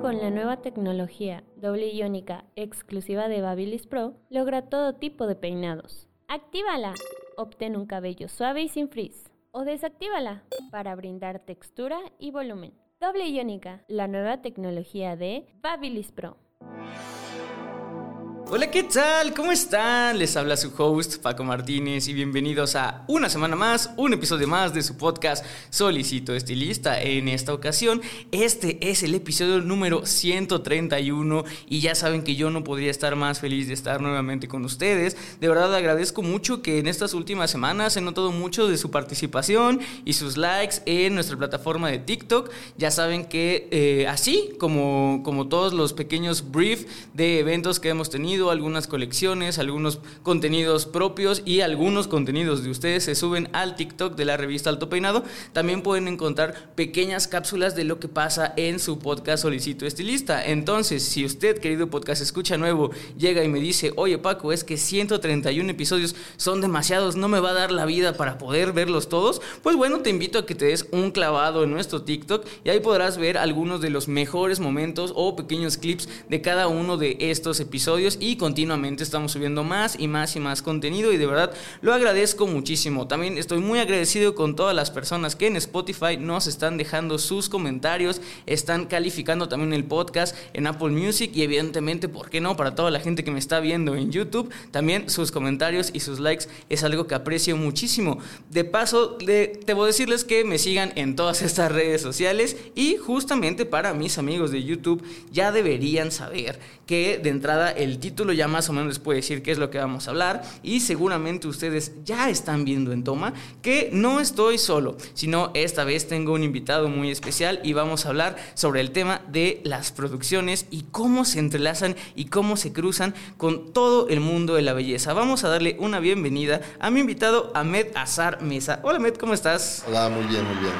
Con la nueva tecnología doble iónica exclusiva de Babyliss Pro, logra todo tipo de peinados. Actívala. Obtén un cabello suave y sin frizz. O desactívala para brindar textura y volumen. Doble iónica, la nueva tecnología de Babyliss Pro. Hola, ¿qué tal? ¿Cómo están? Les habla su host Paco Martínez y bienvenidos a una semana más, un episodio más de su podcast Solicito Estilista. En esta ocasión, este es el episodio número 131 y ya saben que yo no podría estar más feliz de estar nuevamente con ustedes. De verdad agradezco mucho que en estas últimas semanas he notado mucho de su participación y sus likes en nuestra plataforma de TikTok. Ya saben que eh, así como, como todos los pequeños briefs de eventos que hemos tenido, algunas colecciones, algunos contenidos propios y algunos contenidos de ustedes se suben al TikTok de la revista Alto Peinado. También pueden encontrar pequeñas cápsulas de lo que pasa en su podcast Solicito Estilista. Entonces, si usted, querido podcast escucha nuevo, llega y me dice, oye Paco, es que 131 episodios son demasiados, no me va a dar la vida para poder verlos todos, pues bueno, te invito a que te des un clavado en nuestro TikTok y ahí podrás ver algunos de los mejores momentos o pequeños clips de cada uno de estos episodios y continuamente estamos subiendo más y más y más contenido y de verdad lo agradezco muchísimo. También estoy muy agradecido con todas las personas que en Spotify nos están dejando sus comentarios, están calificando también el podcast en Apple Music y evidentemente, ¿por qué no? Para toda la gente que me está viendo en YouTube, también sus comentarios y sus likes es algo que aprecio muchísimo. De paso, de, debo decirles que me sigan en todas estas redes sociales y justamente para mis amigos de YouTube ya deberían saber que de entrada el título título ya más o menos les puede decir qué es lo que vamos a hablar y seguramente ustedes ya están viendo en toma que no estoy solo, sino esta vez tengo un invitado muy especial y vamos a hablar sobre el tema de las producciones y cómo se entrelazan y cómo se cruzan con todo el mundo de la belleza. Vamos a darle una bienvenida a mi invitado Ahmed Azar Mesa. Hola Ahmed, ¿cómo estás? Hola, muy bien, muy bien.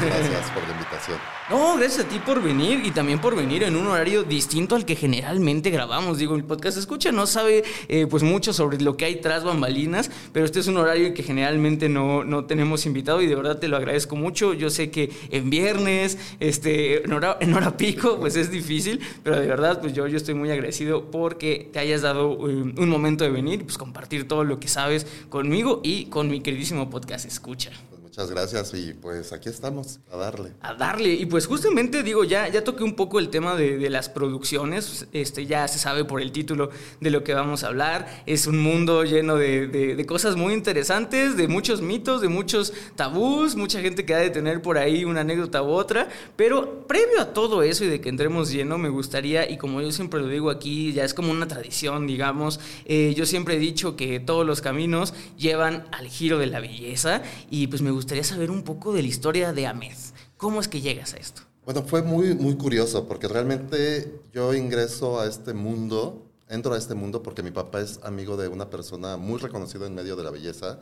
gracias por la invitación. No, gracias a ti por venir y también por venir en un horario distinto al que generalmente grabamos. Digo, el podcast escucha no sabe eh, pues mucho sobre lo que hay tras bambalinas, pero este es un horario que generalmente no, no tenemos invitado y de verdad te lo agradezco mucho. Yo sé que en viernes, este, en hora, en hora pico, pues es difícil, pero de verdad pues yo, yo estoy muy agradecido porque te hayas dado eh, un momento de venir, pues compartir todo lo que sabes conmigo y con mi queridísimo podcast escucha. Gracias y pues aquí estamos, a darle. A darle. Y pues justamente digo, ya, ya toqué un poco el tema de, las producciones, este, ya se sabe por el título de lo que vamos a hablar. Es un mundo lleno de, cosas muy interesantes, de muchos mitos, de muchos tabús, mucha gente que ha de tener por ahí una anécdota u otra. Pero previo a todo eso y de que entremos lleno, me gustaría, y como yo siempre lo digo aquí, ya es como una tradición, digamos, eh, yo siempre he dicho que todos los caminos llevan al giro de la belleza y pues me gustaría gustaría saber un poco de la historia de Ahmed. ¿Cómo es que llegas a esto? Bueno, fue muy, muy curioso porque realmente yo ingreso a este mundo, entro a este mundo porque mi papá es amigo de una persona muy reconocida en medio de la belleza,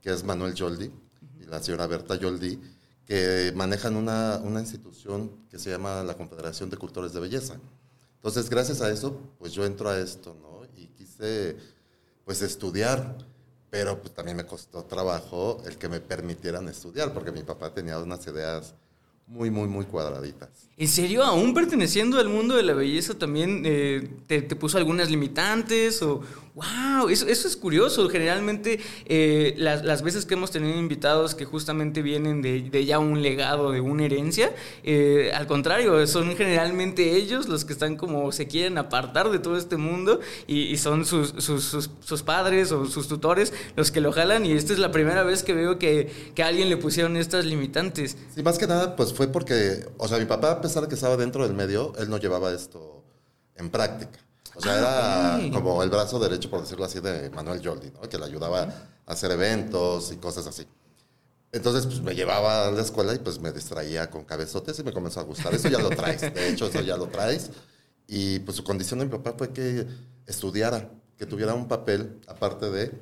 que es Manuel Yoldi, y la señora Berta Yoldi, que manejan una, una institución que se llama la Confederación de Cultores de Belleza. Entonces, gracias a eso, pues yo entro a esto, ¿no? Y quise, pues, estudiar pero pues, también me costó trabajo el que me permitieran estudiar, porque mi papá tenía unas ideas muy, muy, muy cuadraditas. ¿En serio? ¿Aún perteneciendo al mundo de la belleza también eh, te, puso algunas limitantes? O, ¡Wow! Eso, eso es curioso. Generalmente eh, las, veces que hemos tenido invitados que justamente vienen de, ya un legado, de una herencia, eh, al contrario, son generalmente ellos los que están como se quieren apartar de todo este mundo y, son sus, sus, padres o sus tutores los que lo jalan y esta es la primera vez que veo que, que a alguien le pusieron estas limitantes. Sí, más que nada, pues fue porque, o sea, mi papá, a pesar de que estaba dentro del medio, él no llevaba esto en práctica. O sea, era ah, como el brazo derecho, por decirlo así, de Manuel Joldi, ¿no? Que le ayudaba a hacer eventos y cosas así. Entonces, pues me llevaba a la escuela y pues me distraía con cabezotes y me comenzó a gustar. Eso ya lo traes, de hecho, eso ya lo traes. Y pues su condición de mi papá fue que estudiara, que tuviera un papel aparte de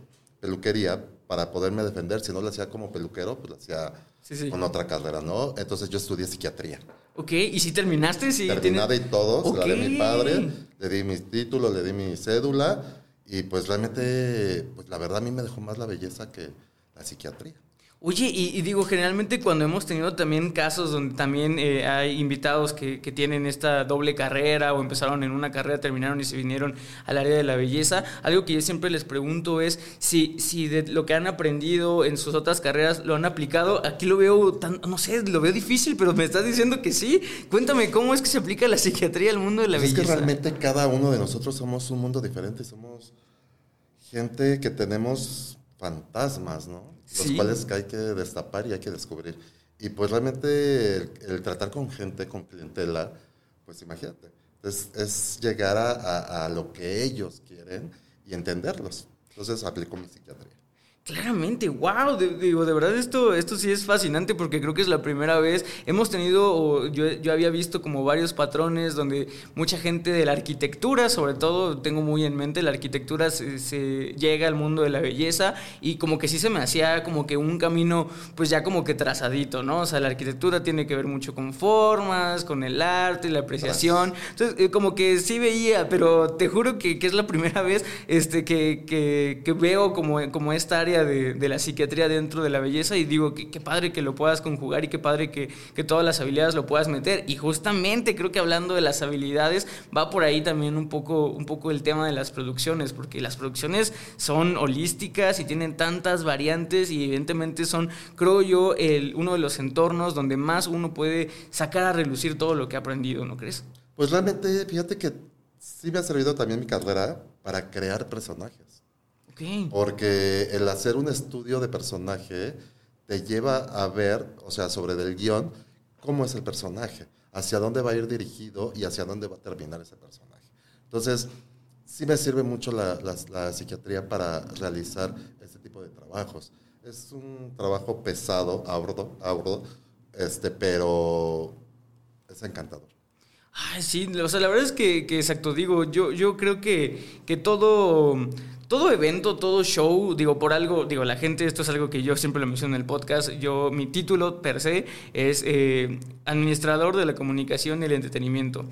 peluquería para poderme defender. Si no lo hacía como peluquero, pues lo hacía Sí, sí. con otra carrera, ¿no? Entonces yo estudié psiquiatría. Ok, ¿y si terminaste? Sí, Terminada y todo, se la di a mi padre, le di mis títulos, le di mi cédula y pues realmente, pues la verdad a mí me dejó más la belleza que la psiquiatría. Oye, y, y digo, generalmente cuando hemos tenido también casos donde también eh, hay invitados que, que tienen esta doble carrera o empezaron en una carrera, terminaron y se vinieron al área de la belleza, algo que yo siempre les pregunto es si, si de lo que han aprendido en sus otras carreras lo han aplicado. Aquí lo veo tan, no sé, lo veo difícil, pero me estás diciendo que sí. Cuéntame, ¿cómo es que se aplica la psiquiatría al mundo de la Pues es que belleza? realmente cada uno de nosotros somos un mundo diferente, somos gente que tenemos fantasmas, ¿no? Los Sí. cuales hay que destapar y hay que descubrir. Y pues realmente el, el tratar con gente, con clientela, pues imagínate, es, es llegar a, a- a lo que ellos quieren y entenderlos. Entonces aplico mi psiquiatría. Claramente, wow, de, digo, de verdad esto, esto sí es fascinante porque creo que es la primera vez. Hemos tenido, o yo, yo había visto como varios patrones donde mucha gente de la arquitectura, sobre todo tengo muy en mente, la arquitectura se, se llega al mundo de la belleza y como que sí se me hacía como que un camino pues ya como que trazadito, ¿no? O sea, la arquitectura tiene que ver mucho con formas, con el arte, la apreciación. Entonces, eh, como que sí veía, pero te juro que, que es la primera vez este, que, que, que veo como, como esta área de, la psiquiatría dentro de la belleza y digo, que qué padre que lo puedas conjugar y qué padre que, que todas las habilidades lo puedas meter. Y justamente creo que hablando de las habilidades, va por ahí también un poco, un poco el tema de las producciones, porque las producciones son holísticas y tienen tantas variantes y evidentemente son, creo yo, el, uno de los entornos donde más uno puede sacar a relucir todo lo que ha aprendido, ¿no crees? Pues realmente, fíjate que sí me ha servido también mi carrera para crear personajes. Porque el hacer un estudio de personaje te lleva a ver, o sea, sobre del guion, cómo es el personaje, hacia dónde va a ir dirigido y hacia dónde va a terminar ese personaje. Entonces, sí me sirve mucho la, psiquiatría para realizar este tipo de trabajos. Es un trabajo pesado, arduo, este, pero es encantador. Ay, sí, o sea, la verdad es que, que exacto, digo, yo, yo creo que, que todo, todo evento, todo show, digo, por algo, digo, la gente, esto es algo que yo siempre lo menciono en el podcast, yo, mi título per se es eh, Administrador de la Comunicación y el Entretenimiento.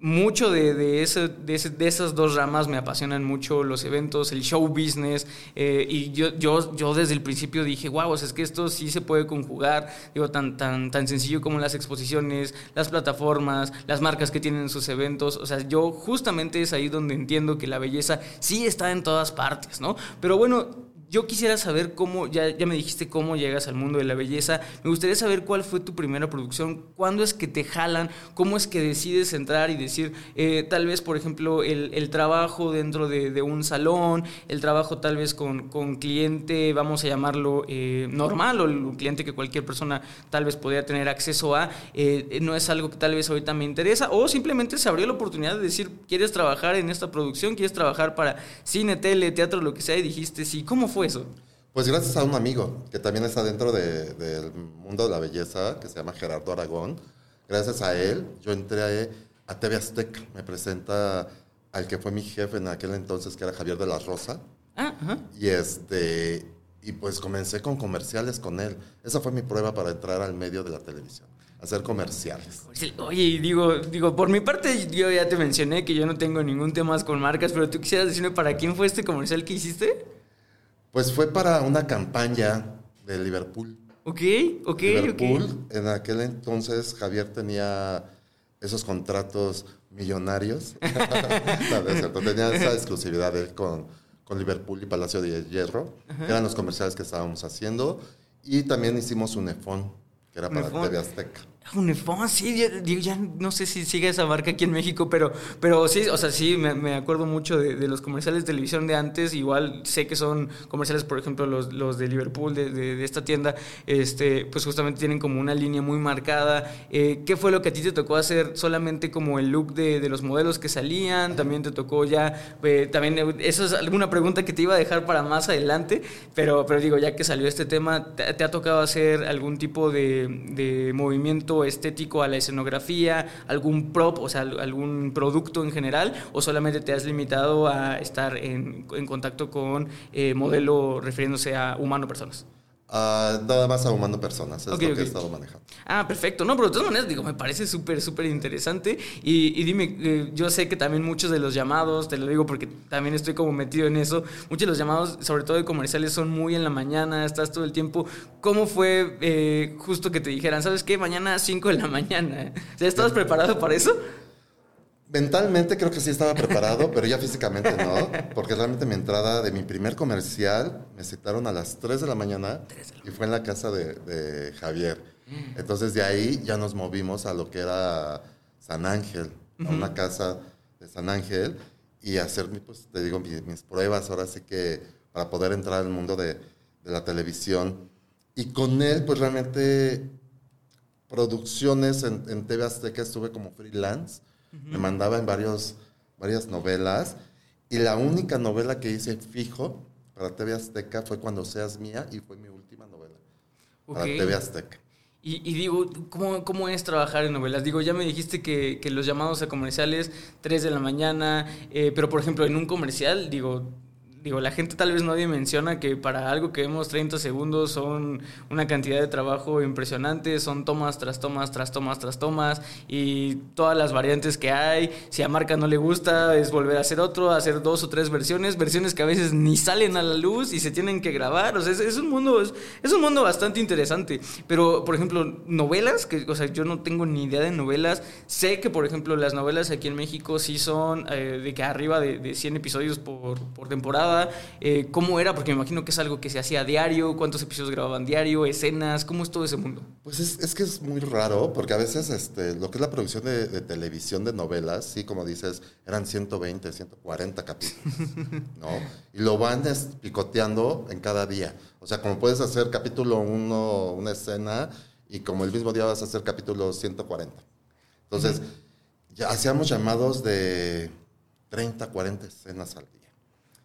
Mucho de, de, ese- de, ese- de esas dos ramas me apasionan mucho los eventos, el show business, eh, y yo, yo, yo desde el principio dije, wow, es que esto sí se puede conjugar, digo, tan, tan, tan sencillo como las exposiciones, las plataformas, las marcas que tienen sus eventos, o sea, yo justamente es ahí donde entiendo que la belleza sí está en todas partes, ¿no? Pero bueno, yo quisiera saber cómo, ya, ya me dijiste cómo llegas al mundo de la belleza, me gustaría saber cuál fue tu primera producción, cuándo es que te jalan, cómo es que decides entrar y decir, eh, tal vez, por ejemplo, el, el trabajo dentro de, de un salón, el trabajo tal vez con, con cliente, vamos a llamarlo eh, normal, o un cliente que cualquier persona tal vez podría tener acceso a, eh, no es algo que tal vez ahorita me interesa, o simplemente se abrió la oportunidad de decir, ¿quieres trabajar en esta producción? ¿Quieres trabajar para cine, tele, teatro, lo que sea? Y dijiste, sí, ¿cómo fue eso? Pues gracias a un amigo que también está dentro de- del mundo de la belleza, que se llama Gerardo Aragón. Gracias a él, yo entré a TV Azteca. Me presenta al que fue mi jefe en aquel entonces, que era Javier de la Rosa. Ah, ajá. Y, este, y pues comencé con comerciales con él. Esa fue mi prueba para entrar al medio de la televisión, hacer comerciales. Oye, y digo, digo, por mi parte yo ya te mencioné que yo no tengo ningún tema con marcas, pero tú quisieras decirme para quién fue este comercial que hiciste? Pues fue para una campaña de Liverpool. Ok, ok, Liverpool, ok. en aquel entonces Javier tenía esos contratos millonarios. no, no es cierto, tenía esa exclusividad él con, con Liverpool y Palacio de Hierro, que eran los comerciales que estábamos haciendo. Y también hicimos un EFON, que era para. TV Azteca. Unifón, sí, ya, digo, ya no sé si sigue esa marca aquí en México, pero, pero sí, o sea, sí, me, me acuerdo mucho de, de los comerciales de televisión de antes, igual sé que son comerciales, por ejemplo, los, los de Liverpool, de, de- esta tienda, este, pues justamente tienen como una línea muy marcada. Eh, ¿Qué fue lo que a ti te tocó hacer? ¿Solamente como el look de, los modelos que salían? ¿También te tocó ya, eh, también, eso es alguna pregunta que te iba a dejar para más adelante, pero, pero digo, ya que salió este tema, ¿te, te ha tocado hacer algún tipo de movimiento estético a la escenografía, algún prop, o sea, algún producto en general, o solamente te has limitado a estar en, en contacto con eh, modelo refiriéndose a humano-personas? Ah, nada más ahumando personas, es lo que he estado manejando. Ah, perfecto. No, pero de todas maneras, digo, me parece súper, súper interesante. Y, dime, eh, yo sé que también muchos de los llamados, te lo digo porque también estoy como metido en eso, muchos de los llamados, sobre todo de comerciales, son muy en la mañana, estás todo el tiempo. ¿Cómo fue eh, justo que te dijeran, sabes qué, mañana a 5 de la mañana? ¿Ya estabas preparado para eso? Mentalmente creo que sí estaba preparado, pero ya físicamente no, porque realmente mi entrada de mi primer comercial me citaron a las 3 de la mañana y fue en la casa de, Javier. Mm. Entonces de ahí ya nos movimos a lo que era San Ángel, a una casa de San Ángel y hacer, pues te digo, mis, pruebas ahora sí que para poder entrar al mundo de, de la televisión. Y con él, pues realmente producciones en, en TV Azteca estuve como freelance me mandaba en varios, varias novelas. Y la única novela que hice fijo para TV Azteca fue Cuando Seas Mía y fue mi última novela para TV Azteca. Y, digo, ¿cómo, ¿cómo, es trabajar en novelas? Digo, ya me dijiste que, que los llamados a comerciales, 3 de la mañana, eh, pero por ejemplo, en un comercial, digo, digo, la gente tal vez no dimensiona que para algo que vemos 30 segundos son una cantidad de trabajo impresionante, son tomas tras tomas, tras tomas, tras tomas, y todas las variantes que hay. Si a marca no le gusta, es volver a hacer otro, hacer dos o tres versiones, versiones que a veces ni salen a la luz y se tienen que grabar. O sea, es, un mundo, es, un mundo bastante interesante. Pero, por ejemplo, novelas, que, o sea, yo no tengo ni idea de novelas. Sé que, por ejemplo, las novelas aquí en México sí son eh, de que arriba de, de 100 episodios por, por temporada eh, ¿Cómo era? Porque me imagino que es algo que se hacía a diario, cuántos episodios grababan diario, escenas, ¿cómo es todo ese mundo? Pues es, que es muy raro, porque a veces este, lo que es la producción de, televisión de novelas, sí, como dices, eran 120, 140 capítulos, ¿no? Y lo van picoteando en cada día. O sea, como puedes hacer capítulo 1, una escena, y como el mismo día vas a hacer capítulo 140. Entonces, ya hacíamos llamados de 30, 40 escenas al día.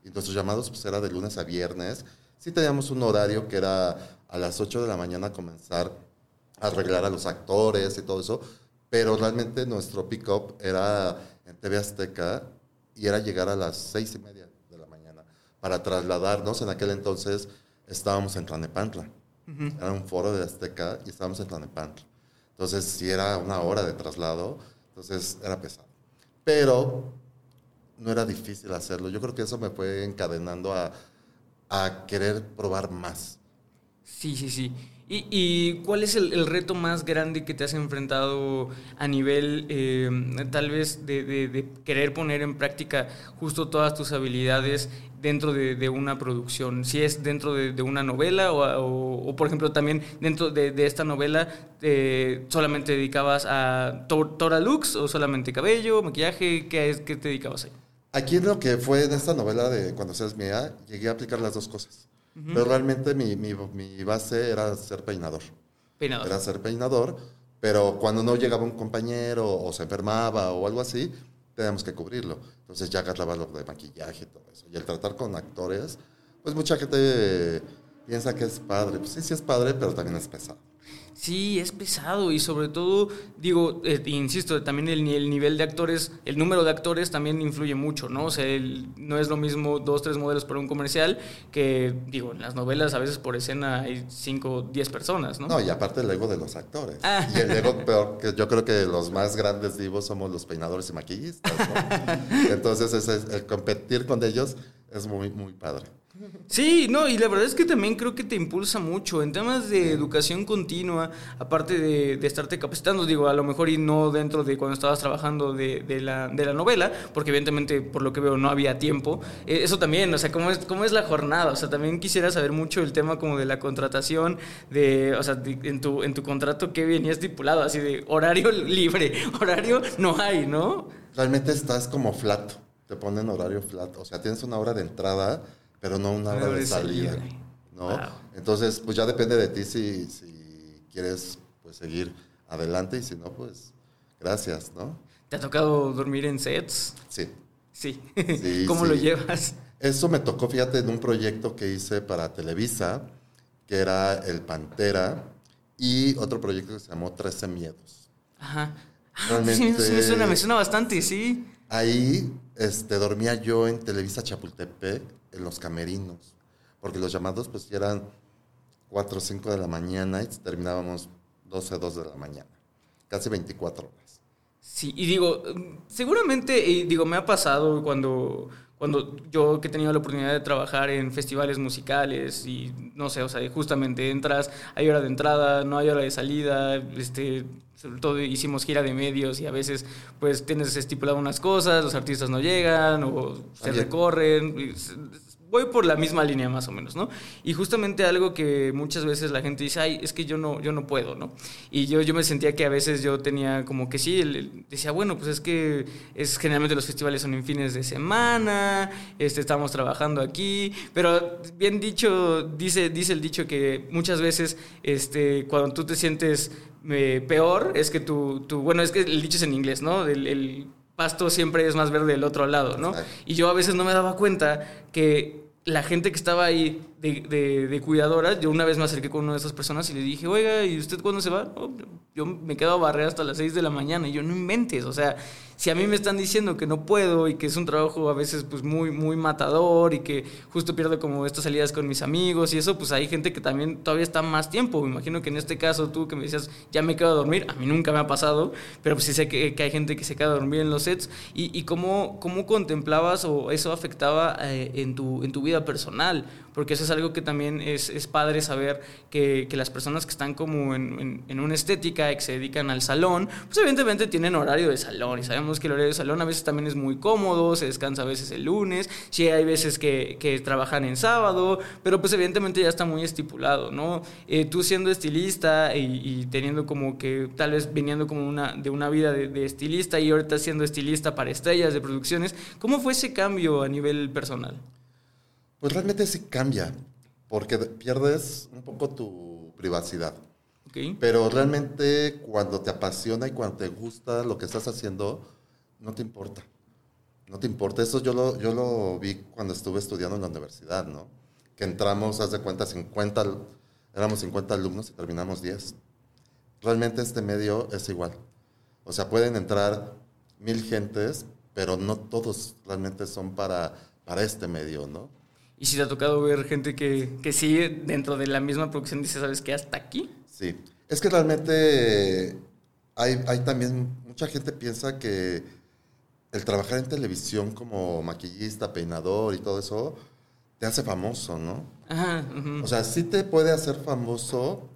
Y nuestros llamados pues era de lunes a viernes. Sí teníamos un horario que era a las 8 de la mañana comenzar a arreglar a los actores y todo eso, pero realmente nuestro pick-up era en TV Azteca y era llegar a las seis y media de la mañana para trasladarnos. En aquel entonces estábamos en Tlanepantla. Era un foro de Azteca y estábamos en Tlanepantla. Entonces, si era una hora de traslado, entonces era pesado. Pero no era difícil hacerlo. Yo creo que eso me fue encadenando a, querer probar más. Sí, sí, sí. ¿Y, cuál es el, reto más grande que te has enfrentado a nivel eh, tal vez de, querer poner en práctica justo todas tus habilidades dentro de, una producción? Si es dentro de, una novela o, por ejemplo también dentro de, esta novela eh, solamente dedicabas a Tora Lux o solamente cabello, maquillaje, ¿qué, es, qué te dedicabas ahí? Aquí lo que fue en esta novela de Cuando seas mía, llegué a aplicar las dos cosas. Pero realmente mi, mi, mi, base era ser peinador. Peinador. Era ser peinador, pero cuando no llegaba un compañero o se enfermaba o algo así, teníamos que cubrirlo. Entonces ya agarraba lo de maquillaje y todo eso. Y el tratar con actores, pues mucha gente piensa que es padre. Pues sí, sí es padre, pero también es pesado. Sí, es pesado y sobre todo, digo, eh, insisto, también el, el, nivel de actores, el número de actores también influye mucho, ¿no? O sea, no es lo mismo dos, tres modelos para un comercial que, digo, en las novelas a veces por escena hay cinco, diez personas, ¿no? No, y aparte el ego de los actores. Ah. Y el ego peor, que yo creo que los más grandes divos somos los peinadores y maquillistas, ¿no? Entonces, el competir con ellos es muy, muy padre. Sí, no, y la verdad es que también creo que te impulsa mucho en temas de educación continua, aparte de, estarte capacitando, digo, a lo mejor y no dentro de cuando estabas trabajando de, la, novela, porque evidentemente por lo que veo no había tiempo. Eh, eso también, o sea, ¿cómo es, ¿cómo es la jornada? O sea, también quisiera saber mucho el tema como de la contratación, de, o sea, en, tu, en tu contrato, ¿qué venía estipulado? Así de horario libre, horario no hay, ¿no? Realmente estás como flat, te ponen horario flat, o sea, tienes una hora de entrada pero no una hora de salida. ¿no? Entonces, pues ya depende de ti si, si quieres pues, seguir adelante y si no, pues gracias, ¿no? ¿Te ha tocado dormir en sets? Sí. Sí. ¿Cómo lo llevas? Eso me tocó, fíjate, en un proyecto que hice para Televisa, que era El Pantera, y otro proyecto que se llamó 13 Miedos. Ajá. Ah, Realmente- sí, sí me suena, me suena bastante, sí. Ahí este, dormía yo en Televisa Chapultepec, en los camerinos, porque los llamados pues eran 4 o 5 de la mañana y terminábamos 12, 2 de la mañana, casi 24 horas. Sí, y digo, seguramente, digo, me ha pasado cuando, cuando yo que he tenido la oportunidad de trabajar en festivales musicales y no sé, o sea, justamente entras, hay hora de entrada, no hay hora de salida, este, sobre todo hicimos gira de medios y a veces pues tienes estipulado unas cosas, los artistas no llegan o se recorren. Voy por la misma línea más o menos, ¿no? Y justamente algo que muchas veces la gente dice, ay, es que yo no, yo no puedo, ¿no? Y yo, yo me sentía que a veces yo tenía como que sí, el- el- decía, bueno, pues es que es, generalmente los festivales son en fines de semana, este, estamos trabajando aquí, pero bien dicho, dice, dice el dicho que muchas veces este, cuando tú te sientes eh, peor, es que tú, tú, bueno, es que el dicho es en inglés, ¿no? El, el pasto siempre es más verde del otro lado, ¿no? Exacto. Y yo a veces no me daba cuenta que la gente que estaba ahí de, de, de cuidadora, yo una vez me acerqué con una de esas personas y le dije, oiga, ¿y usted cuándo se va? "No, yo me quedo a barrer hasta las 6 de la mañana. Y yo, no inventes, o sea, si a mí me están diciendo que no puedo y que es un trabajo a veces pues muy, muy matador y que justo pierdo como estas salidas con mis amigos y eso, pues hay gente que también todavía está más tiempo. Me imagino que en este caso tú que me decías, ya me quedo a dormir, a mí nunca me ha pasado, pero pues sí sé que, hay gente que se queda a dormir en los sets. ¿Y, y cómo, cómo contemplabas o eso afectaba eh, en, tu, en tu vida personal? Porque eso es algo que también es, es padre saber que, que las personas que están como en, en, en una estética y que se dedican al salón, pues evidentemente tienen horario de salón y sabemos que el horario de salón a veces también es muy cómodo, se descansa a veces el lunes, sí hay veces que, que trabajan en sábado, pero pues evidentemente ya está muy estipulado, ¿no? Eh, tú siendo estilista y, y teniendo como que tal vez viniendo como una, de una vida de, de estilista y ahorita siendo estilista para estrellas de producciones, ¿cómo fue ese cambio a nivel personal? Pues realmente sí cambia, porque de- pierdes un poco tu privacidad. ¿Ok? Pero realmente cuando te apasiona y cuando te gusta lo que estás haciendo, no te importa. No te importa. Eso yo lo, yo lo vi cuando estuve estudiando en la universidad, ¿no? Que entramos, haz de cuenta, 50, al- éramos 50 alumnos y terminamos 10. Realmente este medio es igual. O sea, pueden entrar mil gentes, pero no todos realmente son para, para este medio, ¿no? Y si te ha tocado ver gente que, que sí, dentro de la misma producción, dice, ¿sabes qué? Hasta aquí. Sí, es que realmente hay, hay también, mucha gente piensa que el trabajar en televisión como maquillista, peinador y todo eso, te hace famoso, ¿no? Ajá. O sea, sí te puede hacer famoso,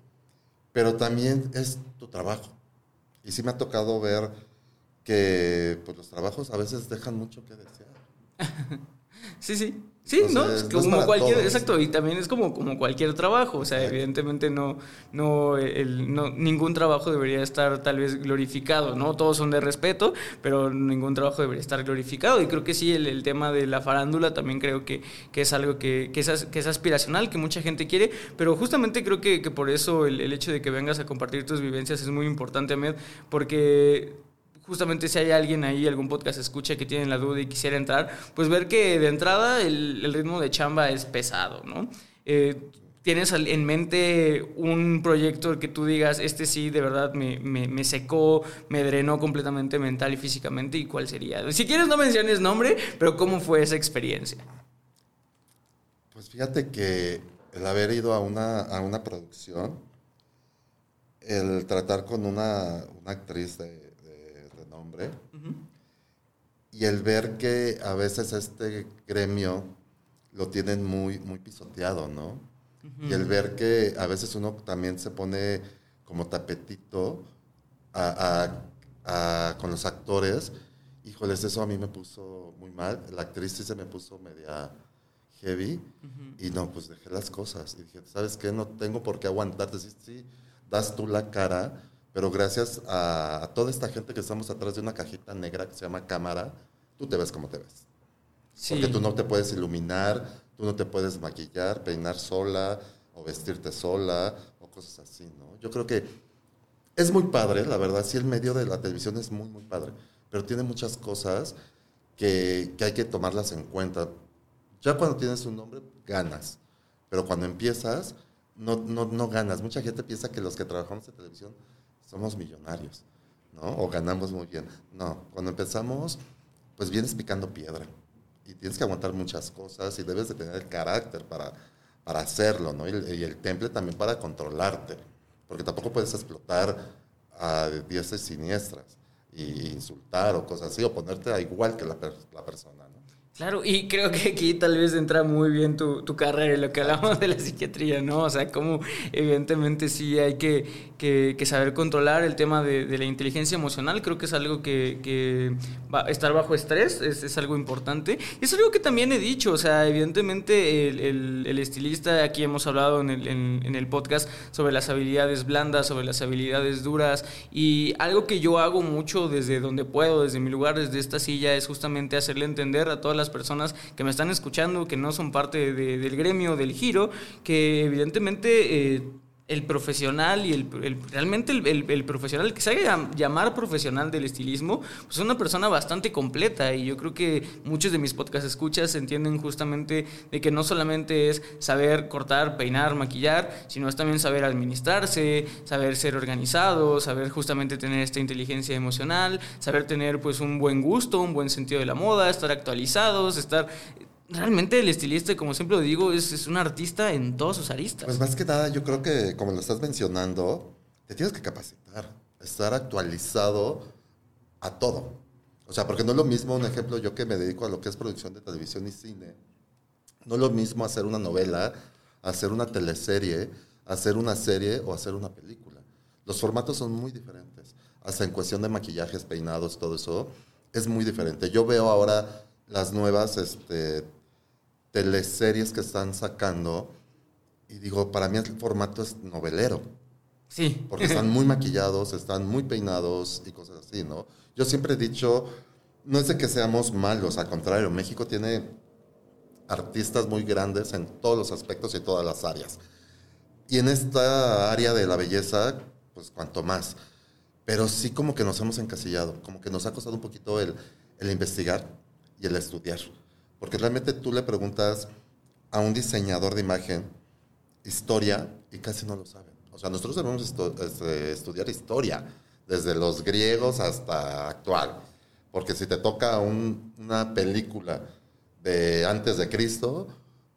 pero también es tu trabajo. Y sí me ha tocado ver que pues, los trabajos a veces dejan mucho que desear. Sí, sí. Sí, O sea, ¿no? Es como cualquier, todos. exacto, y también es como, como cualquier trabajo, o sea, Exacto. evidentemente no, no, el, no, ningún trabajo debería estar tal vez glorificado, ¿no? Todos son de respeto, pero ningún trabajo debería estar glorificado, y creo que sí, el, el tema de la farándula también creo que, que es algo que, que, es, que es aspiracional, que mucha gente quiere, pero justamente creo que, que por eso el, el hecho de que vengas a compartir tus vivencias es muy importante, Ahmed, porque justamente si hay alguien ahí, algún podcast escucha que tiene la duda y quisiera entrar, pues ver que de entrada el, ritmo de chamba es pesado, ¿no? Eh, ¿Tienes en mente un proyecto que tú digas, este sí, de verdad me, me, me secó, me drenó completamente mental y físicamente? ¿Y cuál sería? Si quieres no menciones nombre, pero ¿cómo fue esa experiencia? Pues fíjate que el haber ido a una, a una producción, el tratar con una, una actriz de, de renombre y el ver que a veces este gremio lo tienen muy, muy pisoteado, ¿no? Y el ver que a veces uno también se pone como tapetito a- a- a- con los actores. Híjoles, eso a mí me puso muy mal. La actriz sí se me puso media heavy. Y no, pues dejé las cosas. Y dije, ¿sabes qué? No tengo por qué aguantarte. Sí, sí, das tú la cara, pero gracias a, a toda esta gente que estamos atrás de una cajita negra que se llama cámara, tú te ves como te ves. Porque tú no te puedes iluminar, tú no te puedes maquillar, peinar sola o vestirte sola o cosas así, ¿no? Yo creo que es muy padre, la verdad, sí el medio de la televisión es muy, muy padre, pero tiene muchas cosas que, que hay que tomarlas en cuenta. Ya cuando tienes un nombre, ganas, pero cuando empiezas, no, no, no ganas. Mucha gente piensa que los que trabajamos en televisión somos millonarios, ¿no? O ganamos muy bien. No, cuando empezamos, pues vienes picando piedra y tienes que aguantar muchas cosas y debes de tener el carácter para, para hacerlo, ¿no? Y, el temple también para controlarte, porque tampoco puedes explotar a diestra y siniestras y insultar o cosas así, o ponerte a igual que la, la persona, ¿no? Claro, y creo que aquí tal vez entra muy bien tu, tu carrera y lo que hablamos de la psiquiatría, ¿no? O sea, como evidentemente sí hay que, que- que saber controlar el tema de, de la inteligencia emocional, creo que es algo que, que va- estar bajo estrés es, es algo importante. Y es algo que también he dicho, o sea, evidentemente el, el- el estilista, aquí hemos hablado en el, en- en el podcast sobre las habilidades blandas, sobre las habilidades duras, y algo que yo hago mucho desde donde puedo, desde mi lugar, desde esta silla, es justamente hacerle entender a todas las personas que me están escuchando, que no son parte de- del gremio, del giro, que evidentemente... eh, el profesional y el, realmente el, profesional, el que se haga llam- llamar profesional del estilismo, pues es una persona bastante completa. Y yo creo que muchos de mis podcast escuchas entienden justamente de que no solamente es saber cortar, peinar, maquillar, sino es también saber administrarse, saber ser organizado, saber justamente tener esta inteligencia emocional, saber tener pues un buen gusto, un buen sentido de la moda, estar actualizados, estar... Realmente el estilista, como siempre lo digo, es, es un artista en todas sus aristas. Pues más que nada, yo creo que como lo estás mencionando, te tienes que capacitar, estar actualizado a todo. O sea, porque no es lo mismo, un ejemplo, yo que me dedico a lo que es producción de televisión y cine, no es lo mismo hacer una novela, hacer una teleserie, hacer una serie o hacer una película. Los formatos son muy diferentes. Hasta en cuestión de maquillajes, peinados, todo eso, es muy diferente. Yo veo ahora las nuevas este, teleseries que están sacando y digo, para mí el formato es novelero, Sí. porque están muy maquillados, están muy peinados y cosas así, ¿no? Yo siempre he dicho, no es de que seamos malos, al contrario, México tiene artistas muy grandes en todos los aspectos y todas las áreas. Y en esta área de la belleza, pues cuanto más. Pero sí como que nos hemos encasillado, como que nos ha costado un poquito el, el investigar y el estudiar. Porque realmente tú le preguntas a un diseñador de imagen historia y casi no lo saben. O sea, nosotros debemos este, estudiar historia, desde los griegos hasta actual. Porque si te toca un- una película de antes de Cristo,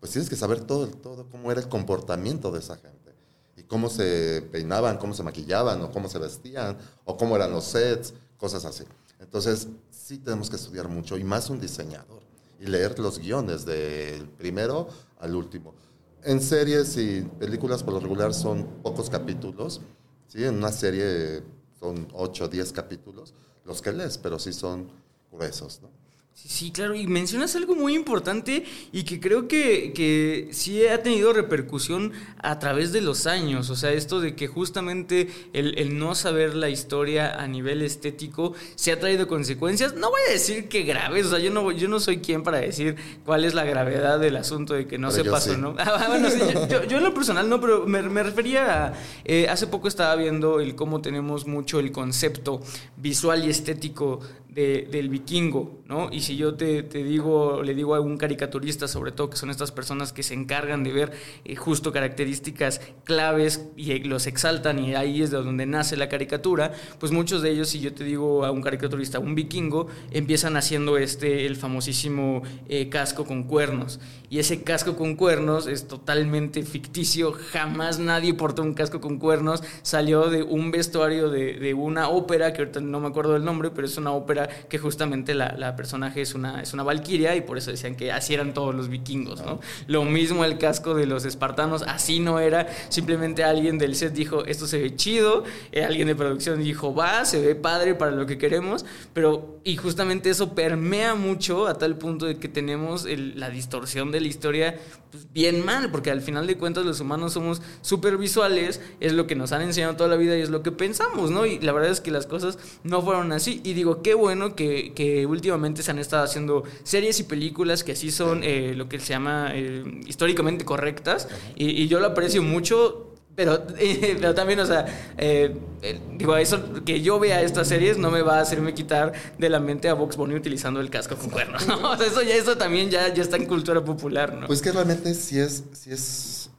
pues tienes que saber todo, todo cómo era el comportamiento de esa gente. Y cómo se peinaban, cómo se maquillaban, o cómo se vestían, o cómo eran los sets, cosas así. Entonces, sí tenemos que estudiar mucho, y más un diseñador, y leer los guiones del primero al último. En series y películas, por lo regular, son pocos capítulos. ¿sí? En una serie son 8 o 10 capítulos los que lees, pero sí son gruesos. ¿no? Sí, sí, claro, y mencionas algo muy importante y que creo que, que sí ha tenido repercusión a través de los años, o sea, esto de que justamente el, el no saber la historia a nivel estético se ha traído consecuencias, no voy a decir que graves, o sea, yo no, yo no soy quien para decir cuál es la gravedad del asunto de que no Pero se pasó, sí. ¿no? Ah, bueno, sí, yo, yo- yo en lo personal no, pero me, me refería a, eh, hace poco estaba viendo el cómo tenemos mucho el concepto visual y estético de- del vikingo, ¿no? Y si yo te, te digo, le digo a algún caricaturista, sobre todo que son estas personas que se encargan de ver eh, justo características claves y eh, los exaltan y ahí es de donde nace la caricatura, pues muchos de ellos, si yo te digo a un caricaturista, un vikingo, empiezan haciendo este, el famosísimo eh, casco con cuernos. Y ese casco con cuernos es totalmente ficticio, jamás nadie portó un casco con cuernos, salió de un vestuario de, de una ópera, que ahorita no me acuerdo del nombre, pero es una ópera que justamente la, la personaje es una, es una valquiria y por eso decían que así eran todos los vikingos, ¿no? Lo mismo el casco de los espartanos, así no era, simplemente alguien del set dijo, esto se ve chido, eh, alguien de producción dijo, va, se ve padre para lo que queremos, pero, y justamente eso permea mucho a tal punto de que tenemos el- la distorsión de la historia pues, bien mal, porque al final de cuentas los humanos somos súper visuales, es lo que nos han enseñado toda la vida y es lo que pensamos, ¿no? Y la verdad es que las cosas no fueron así. Y digo, qué bueno que, que últimamente se han estado haciendo series y películas que así son eh, lo que se llama eh, históricamente correctas. Y, y yo lo aprecio mucho. Pero, pero también, o sea, eh, eh, digo, eso que yo vea estas series no me va a hacerme quitar de la mente a Vox Bunny utilizando el casco con cuernos, ¿no? O sea, eso ya eso también ya, ya está en cultura popular, ¿no? Pues que realmente sí es, sí es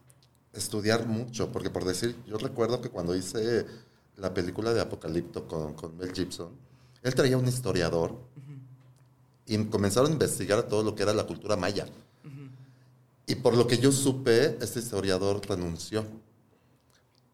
estudiar mucho, porque por decir, yo recuerdo que cuando hice la película de Apocalipto con, con Mel Gibson, él traía un historiador y comenzaron a investigar todo lo que era la cultura maya. Y por lo que yo supe, este historiador renunció.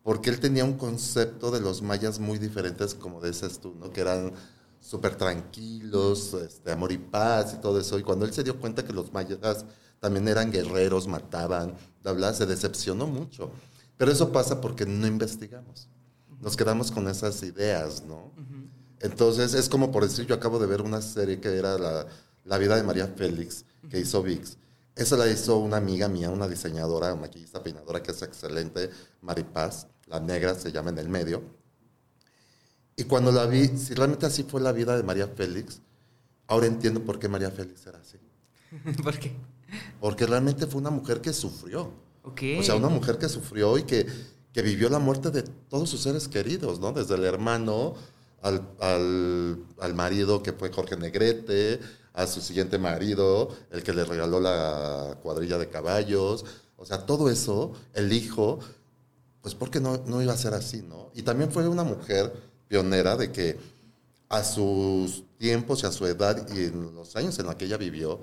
Porque él tenía un concepto de los mayas muy diferentes, como dices tú, ¿no? Que eran súper tranquilos, este, amor y paz y todo eso. Y cuando él se dio cuenta que los mayas también eran guerreros, mataban, bla, se decepcionó mucho. Pero eso pasa porque no investigamos. Nos quedamos con esas ideas, ¿no? Entonces es como por decir, yo acabo de ver una serie que era la, la vida de María Félix, que hizo VIX. Esa la hizo una amiga mía, una diseñadora, maquillista, peinadora, que es excelente, Maripaz, la negra se llama en el medio. Y cuando la vi, si realmente así fue la vida de María Félix, ahora entiendo por qué María Félix era así. ¿Por qué? Porque realmente fue una mujer que sufrió. Ok. O sea, una mujer que sufrió y que, que vivió la muerte de todos sus seres queridos, ¿no? Desde el hermano al, al, marido que fue Jorge Negrete, a su siguiente marido, el que le regaló la cuadrilla de caballos. O sea, todo eso, el hijo, pues porque no, no iba a ser así, ¿no? Y también fue una mujer pionera de que a sus tiempos y a su edad y en los años en los que ella vivió,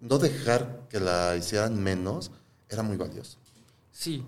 no dejar que la hicieran menos era muy valioso. Sí.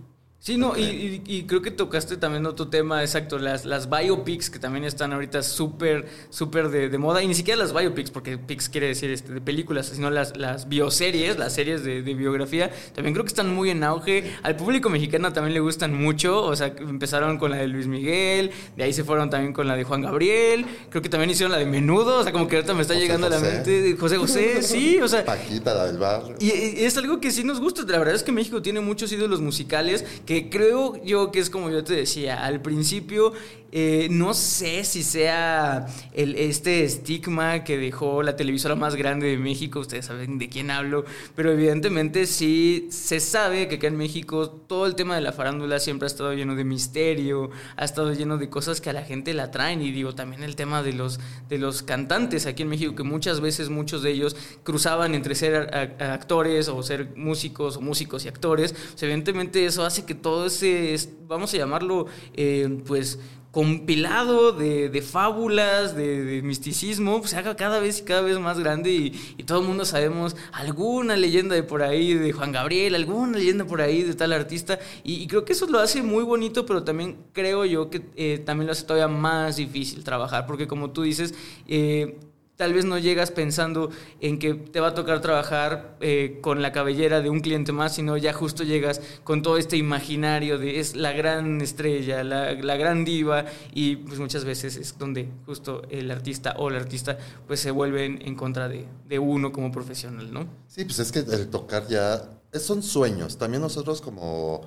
Sí, no, y, y- y creo que tocaste también otro tema, exacto, las, las biopics que también están ahorita súper, súper de, de moda, y ni siquiera las biopics, porque pics quiere decir este, de películas, sino las, las bioseries, las series de, de biografía, también creo que están muy en auge. Al público mexicano también le gustan mucho, o sea, empezaron con la de Luis Miguel, de ahí se fueron también con la de Juan Gabriel, creo que también hicieron la de Menudo, o sea, como que ahorita me está José llegando a la mente José José, sí, o sea, Paquita, la del barrio. y y es algo que sí nos gusta. La verdad es que México tiene muchos ídolos musicales que creo yo que es como yo te decía al principio. Eh, no sé si sea el, este estigma que dejó la televisora más grande de México, ustedes saben de quién hablo, pero evidentemente sí se sabe que acá en México todo el tema de la farándula siempre ha estado lleno de misterio, ha estado lleno de cosas que a la gente la atraen y digo también el tema de los, de los cantantes aquí en México, que muchas veces muchos de ellos cruzaban entre ser actores o ser músicos o músicos y actores, Pues, evidentemente eso hace que todo ese, es- vamos a llamarlo, eh, pues compilado de, de fábulas, de, misticismo, pues, se haga cada vez y cada vez más grande y, y todo el mundo sabemos alguna leyenda de por ahí de Juan Gabriel, alguna leyenda por ahí de tal artista y, y creo que eso lo hace muy bonito, pero también creo yo que eh, también lo hace todavía más difícil trabajar, porque como tú dices, eh, tal vez no llegas pensando en que te va a tocar trabajar eh, con la cabellera de un cliente más, sino ya justo llegas con todo este imaginario de es la gran estrella, la, la gran diva, y pues muchas veces es donde justo el artista o la artista pues se vuelven en contra de, de uno como profesional, ¿no? Sí, pues es que el tocar ya son sueños. También nosotros como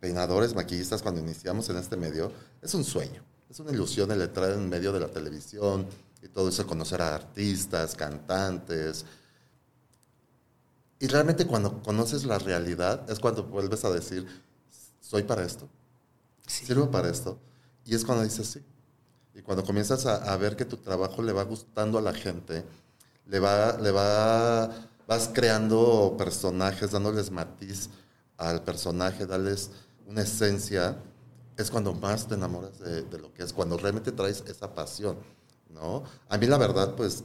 peinadores, maquillistas, cuando iniciamos en este medio, es un sueño. Es una ilusión el entrar en medio de la televisión y todo eso, conocer a artistas, cantantes. Y realmente cuando conoces la realidad es cuando vuelves a decir, soy para esto, sirvo para esto. Y es cuando dices sí. Y cuando comienzas a, a ver que tu trabajo le va gustando a la gente, le va, le va, vas creando personajes, dándoles matiz al personaje, darles una esencia, es cuando más te enamoras de, de lo que es, cuando realmente traes esa pasión, ¿no? A mí la verdad, pues,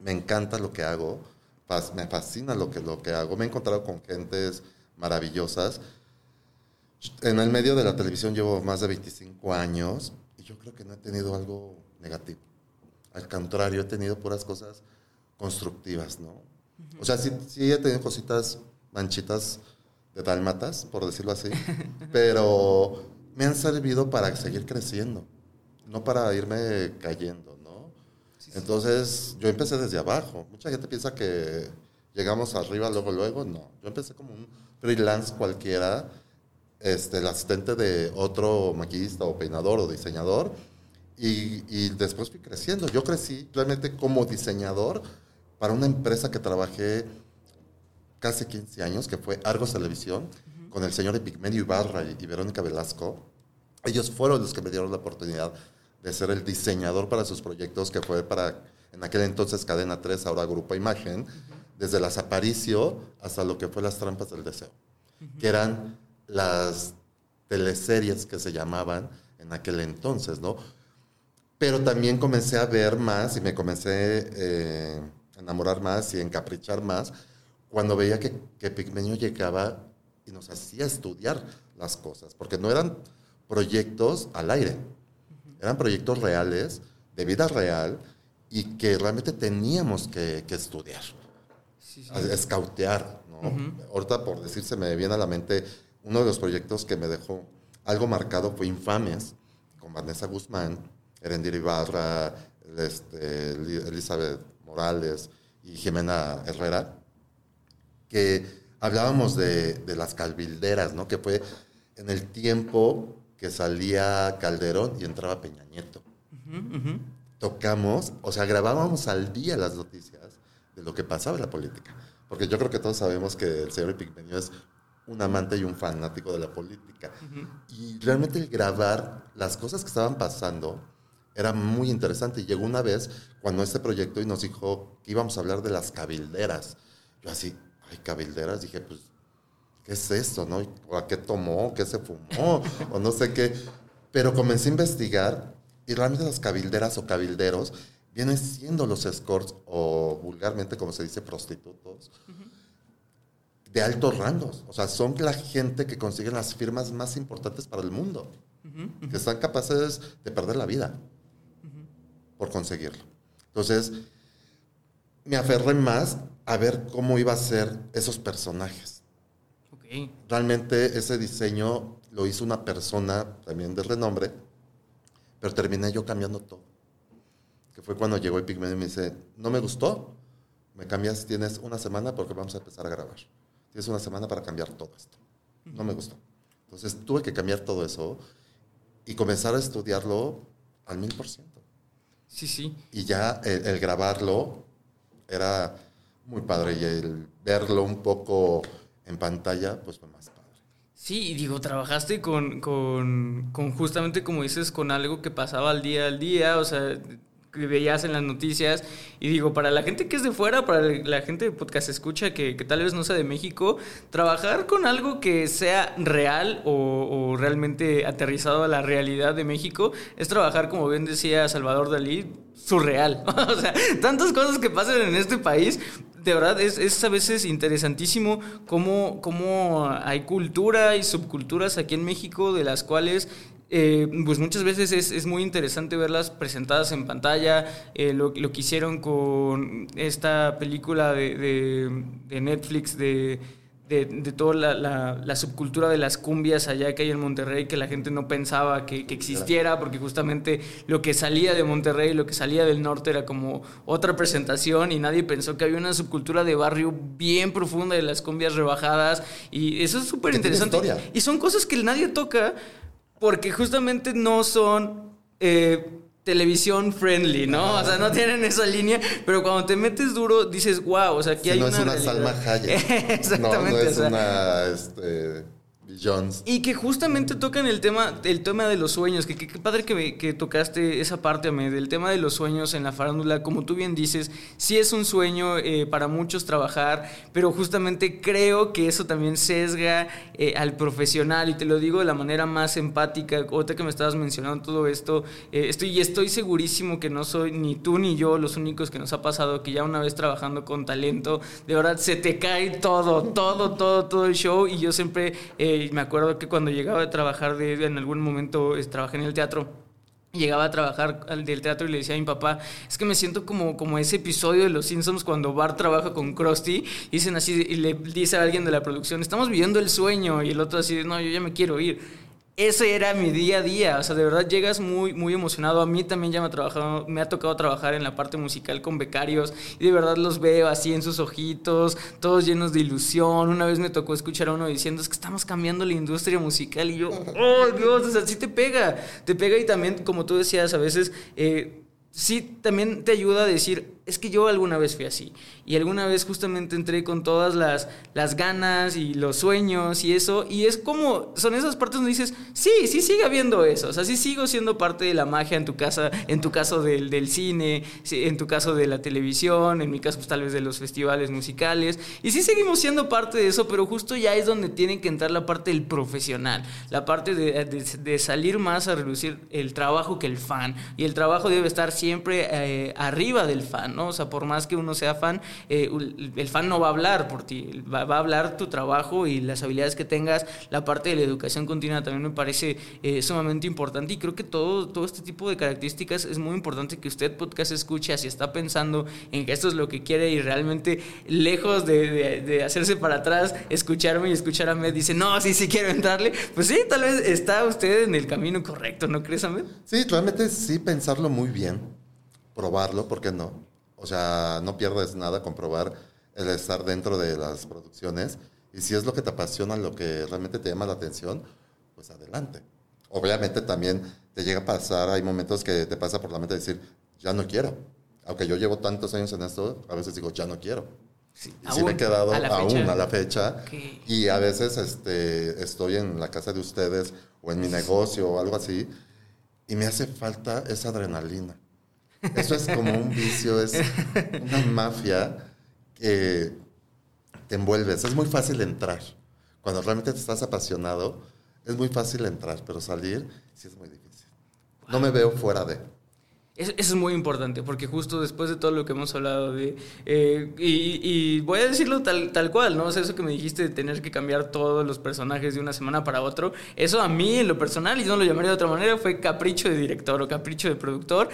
me encanta lo que hago, me fascina lo que, lo que hago, me he encontrado con gentes maravillosas. En el medio de la televisión llevo más de 25 años y yo creo que no he tenido algo negativo. Al contrario, he tenido puras cosas constructivas, ¿no? O sea, sí, sí he tenido cositas, manchitas de dálmatas, por decirlo así, pero me han servido para seguir creciendo, no para irme cayendo. Entonces, yo empecé desde abajo. Mucha gente piensa que llegamos arriba luego, luego, no. Yo empecé como un freelance cualquiera, este, el asistente de otro maquillista o peinador o diseñador, y, y después fui creciendo. Yo crecí realmente como diseñador para una empresa que trabajé casi 15 años, que fue Argos Televisión, con el señor Epigmenio Ibarra y, y Verónica Velasco. Ellos fueron los que me dieron la oportunidad de ser el diseñador para sus proyectos, que fue para, en aquel entonces, Cadena 3, ahora Grupo Imagen, desde las Aparicio hasta lo que fue las Trampas del Deseo, que eran las teleseries que se llamaban en aquel entonces, ¿no? Pero también comencé a ver más y me comencé eh, a enamorar más y encaprichar más cuando veía que, que Pigmenio llegaba y nos hacía estudiar las cosas, porque no eran proyectos al aire, eran proyectos reales, de vida real, y que realmente teníamos que, que estudiar, sí, escautear. ¿no? Ahorita, por decirse, me viene a la mente uno de los proyectos que me dejó algo marcado fue Infames, con Vanessa Guzmán, Erendir Ibarra, este, Elizabeth Morales y Jimena Herrera, que hablábamos de, de, las calvilderas, ¿no? que fue en el tiempo que salía Calderón y entraba Peña Nieto. Tocamos, o sea, grabábamos al día las noticias de lo que pasaba en la política. Porque yo creo que todos sabemos que el señor Epigmenio es un amante y un fanático de la política. Y realmente el grabar las cosas que estaban pasando era muy interesante. Y llegó una vez cuando este proyecto y nos dijo que íbamos a hablar de las cabilderas. Yo así, ay, cabilderas, dije, pues, ¿qué es esto? ¿No? ¿A qué tomó? ¿Qué se fumó? o no sé qué. Pero comencé a investigar y realmente las cabilderas o cabilderos vienen siendo los escorts o vulgarmente como se dice prostitutos de altos rangos. O sea, son la gente que consiguen las firmas más importantes para el mundo, que están capaces de perder la vida por conseguirlo. Entonces, me aferré más a ver cómo iba a ser esos personajes. Realmente ese diseño lo hizo una persona también de renombre, pero terminé yo cambiando todo. Que fue cuando llegó el Pigmento y me dice, no me gustó, me cambias, tienes una semana porque vamos a empezar a grabar. Tienes una semana para cambiar todo esto. No me gustó. Entonces tuve que cambiar todo eso y comenzar a estudiarlo al mil por ciento. Sí, sí. Y ya el, grabarlo era muy padre y el verlo un poco en pantalla, pues fue más padre. Sí, y digo, trabajaste con, con, con, justamente como dices, con algo que pasaba al día al día, o sea, que veías en las noticias. Y digo, para la gente que es de fuera, para la gente de podcast escucha que, tal vez no sea de México, trabajar con algo que sea real o, realmente aterrizado a la realidad de México es trabajar, como bien decía Salvador Dalí, surreal. o sea, tantas cosas que pasan en este país. De verdad, es, es a veces interesantísimo cómo, cómo hay cultura y subculturas aquí en México de las cuales eh, pues muchas veces es, es, muy interesante verlas presentadas en pantalla, eh, lo, lo, que hicieron con esta película de, de, Netflix de, de, toda la, la, subcultura de las cumbias allá que hay en Monterrey, que la gente no pensaba que, que, existiera, porque justamente lo que salía de Monterrey, lo que salía del norte era como otra presentación y nadie pensó que había una subcultura de barrio bien profunda de las cumbias rebajadas. Y eso es súper interesante. Y son cosas que nadie toca porque justamente no son eh, televisión friendly, ¿no? O sea, no tienen esa línea, pero cuando te metes duro dices, wow, o sea, aquí hay no una. No es una Salma Hayek. Exactamente. No, no es una. Este, Jones. Y que justamente tocan el tema, el tema de los sueños, que qué padre que, que, tocaste esa parte, mí del tema de los sueños en la farándula, como tú bien dices, sí es un sueño eh, para muchos trabajar, pero justamente creo que eso también sesga eh, al profesional, y te lo digo de la manera más empática, ahorita que me estabas mencionando todo esto, eh, estoy, y estoy segurísimo que no soy ni tú ni yo los únicos que nos ha pasado, que ya una vez trabajando con talento, de verdad se te cae todo, todo, todo, todo el show, y yo siempre me acuerdo que cuando llegaba a trabajar, de, en algún momento trabajé en el teatro, llegaba a trabajar del teatro y le decía a mi papá, es que me siento como, como ese episodio de Los Simpsons cuando Bart trabaja con Krusty, y dicen así, y le dice a alguien de la producción, estamos viviendo el sueño, y el otro así, no, yo ya me quiero ir ese era mi día a día. O sea, de verdad llegas muy, muy emocionado. A mí también ya me ha, trabajado, me ha tocado trabajar en la parte musical con becarios y de verdad los veo así en sus ojitos, todos llenos de ilusión. Una vez me tocó escuchar a uno diciendo, es que estamos cambiando la industria musical y yo, oh Dios, o sea, sí te pega, te pega y también, como tú decías, a veces... Eh, sí también te ayuda a decir, es que yo alguna vez fui así. Y alguna vez justamente entré con todas las, las ganas y los sueños y eso. Y es como, son esas partes donde dices, sí, sí sigue habiendo eso. O sea, sí sigo siendo parte de la magia en tu casa, en tu caso del, del cine, en tu caso de la televisión, en mi caso pues, tal vez de los festivales musicales. Y sí seguimos siendo parte de eso, pero justo ya es donde tiene que entrar la parte del profesional. La parte de, de, salir más a reducir el trabajo que el fan. Y el trabajo debe estar siempre eh, arriba del fan. ¿No? O sea, por más que uno sea fan, eh, el fan no va a hablar por ti, va, a hablar tu trabajo y las habilidades que tengas. La parte de la educación continua también me parece eh, sumamente importante y creo que todo, todo este tipo de características es muy importante que usted podcast escuche si está pensando en que esto es lo que quiere y realmente lejos de, de, hacerse para atrás, escucharme y escuchar a Med dice, no, sí, sí quiero entrarle, pues sí, tal vez está usted en el camino correcto, ¿no crees, Ahmed? Sí, realmente sí pensarlo muy bien, probarlo, ¿por qué no? O sea, no pierdes nada comprobar el estar dentro de las producciones. Y si es lo que te apasiona, lo que realmente te llama la atención, pues adelante. Obviamente también te llega a pasar, hay momentos que te pasa por la mente decir, ya no quiero. Aunque yo llevo tantos años en esto, a veces digo, ya no quiero. Sí, y me he quedado aún a la fecha. Y a veces este, estoy en la casa de ustedes o en mi negocio o algo así y me hace falta esa adrenalina. Eso es como un vicio, es una mafia que te envuelves. Es muy fácil entrar. Cuando realmente te estás apasionado, es muy fácil entrar, pero salir sí es muy difícil. No me veo fuera de. Eso, es muy importante, porque justo después de todo lo que hemos hablado de... Eh, y, voy a decirlo tal, tal cual, ¿no? O sea, eso que me dijiste de tener que cambiar todos los personajes de una semana para otro, eso a mí en lo personal, y no lo llamaría de otra manera, fue capricho de director o capricho de productor,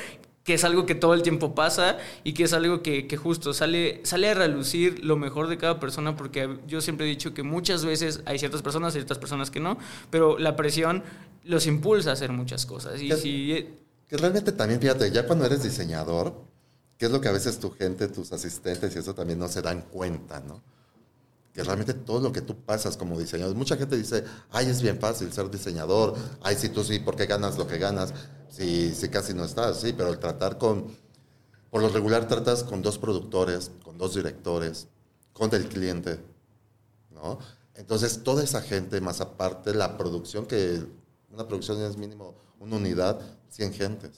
que es algo que todo el tiempo pasa y que es algo que, justo sale, sale a relucir lo mejor de cada persona, porque yo siempre he dicho que muchas veces hay ciertas personas, ciertas personas que no, pero la presión los impulsa a hacer muchas cosas. Y que, si, que realmente también, fíjate, ya cuando eres diseñador, que es lo que a veces tu gente, tus asistentes y eso también no se dan cuenta, ¿no? Que realmente todo lo que tú pasas como diseñador, mucha gente dice, ay, es bien fácil ser diseñador, ay, sí, tú sí, porque ganas lo que ganas, sí, casi no estás, sí, pero el tratar con, por lo regular tratas con dos productores, con dos directores, con el cliente, ¿no? Entonces, toda esa gente, más aparte la producción, que una producción es mínimo una unidad, 100 gentes,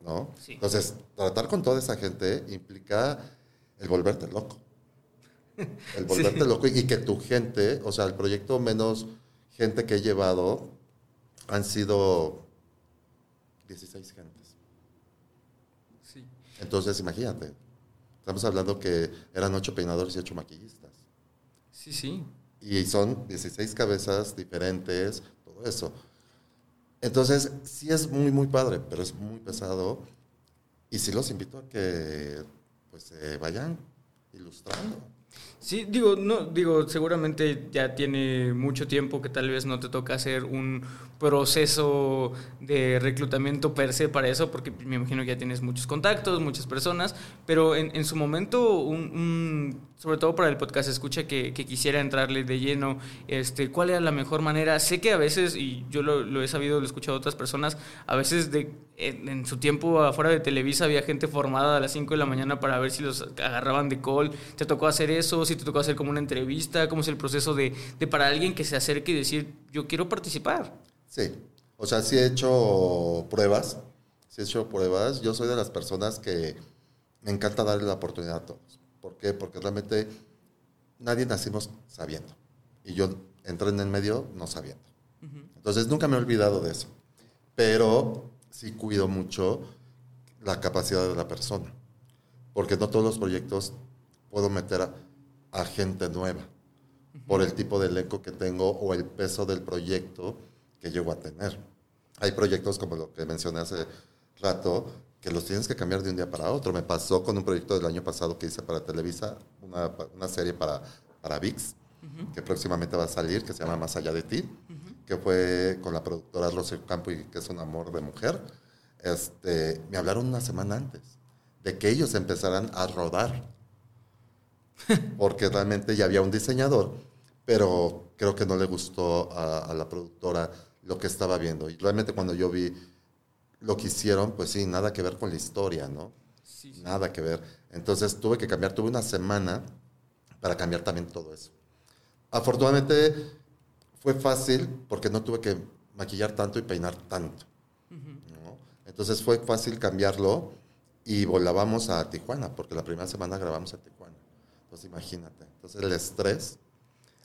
¿no? Entonces, tratar con toda esa gente implica el volverte loco el volverte loco y que tu gente, o sea, el proyecto menos gente que he llevado han sido 16 gentes. Sí. Entonces, imagínate, estamos hablando que eran 8 peinadores y 8 maquillistas. Sí, sí. Y son 16 cabezas diferentes, todo eso. Entonces, sí es muy, muy padre, pero es muy pesado. Y sí los invito a que pues se vayan ilustrando. Sí, digo, no, digo, seguramente ya tiene mucho tiempo que tal vez no te toca hacer un proceso de reclutamiento per se para eso, porque me imagino que ya tienes muchos contactos, muchas personas, pero en, su momento, un, sobre todo para el podcast escucha que, quisiera entrarle de lleno, este, ¿cuál era la mejor manera? Sé que a veces, y yo lo, he sabido, lo he escuchado de otras personas, a veces de, en, su tiempo afuera de Televisa había gente formada a las 5 de la mañana para ver si los agarraban de call, ¿te tocó hacer eso? ¿Si te tocó hacer como una entrevista? ¿Cómo es el proceso de, de para alguien que se acerque y decir, yo quiero participar? Sí, o sea, sí he hecho pruebas, sí he hecho pruebas. Yo soy de las personas que me encanta darle la oportunidad a todos. ¿Por qué? Porque realmente nadie nacimos sabiendo. Y yo entré en el medio no sabiendo. Entonces nunca me he olvidado de eso. Pero sí cuido mucho la capacidad de la persona. Porque no todos los proyectos puedo meter a, a gente nueva por el tipo de elenco que tengo o el peso del proyecto que llego a tener. Hay proyectos como lo que mencioné hace rato que los tienes que cambiar de un día para otro. Me pasó con un proyecto del año pasado que hice para Televisa, una, una serie para, para VIX, que próximamente va a salir, que se llama Más allá de ti, que fue con la productora Rocío Campo y que es un amor de mujer. Este, me hablaron una semana antes de que ellos empezaran a rodar porque realmente ya había un diseñador, pero creo que no le gustó a, la productora lo que estaba viendo. Y realmente cuando yo vi lo que hicieron, pues sí, nada que ver con la historia, ¿no? Sí, sí. Nada que ver. Entonces tuve que cambiar, tuve una semana para cambiar también todo eso. Afortunadamente fue fácil porque no tuve que maquillar tanto y peinar tanto. ¿no? Entonces fue fácil cambiarlo y volábamos a Tijuana, porque la primera semana grabamos a Tijuana. Entonces imagínate. Entonces el estrés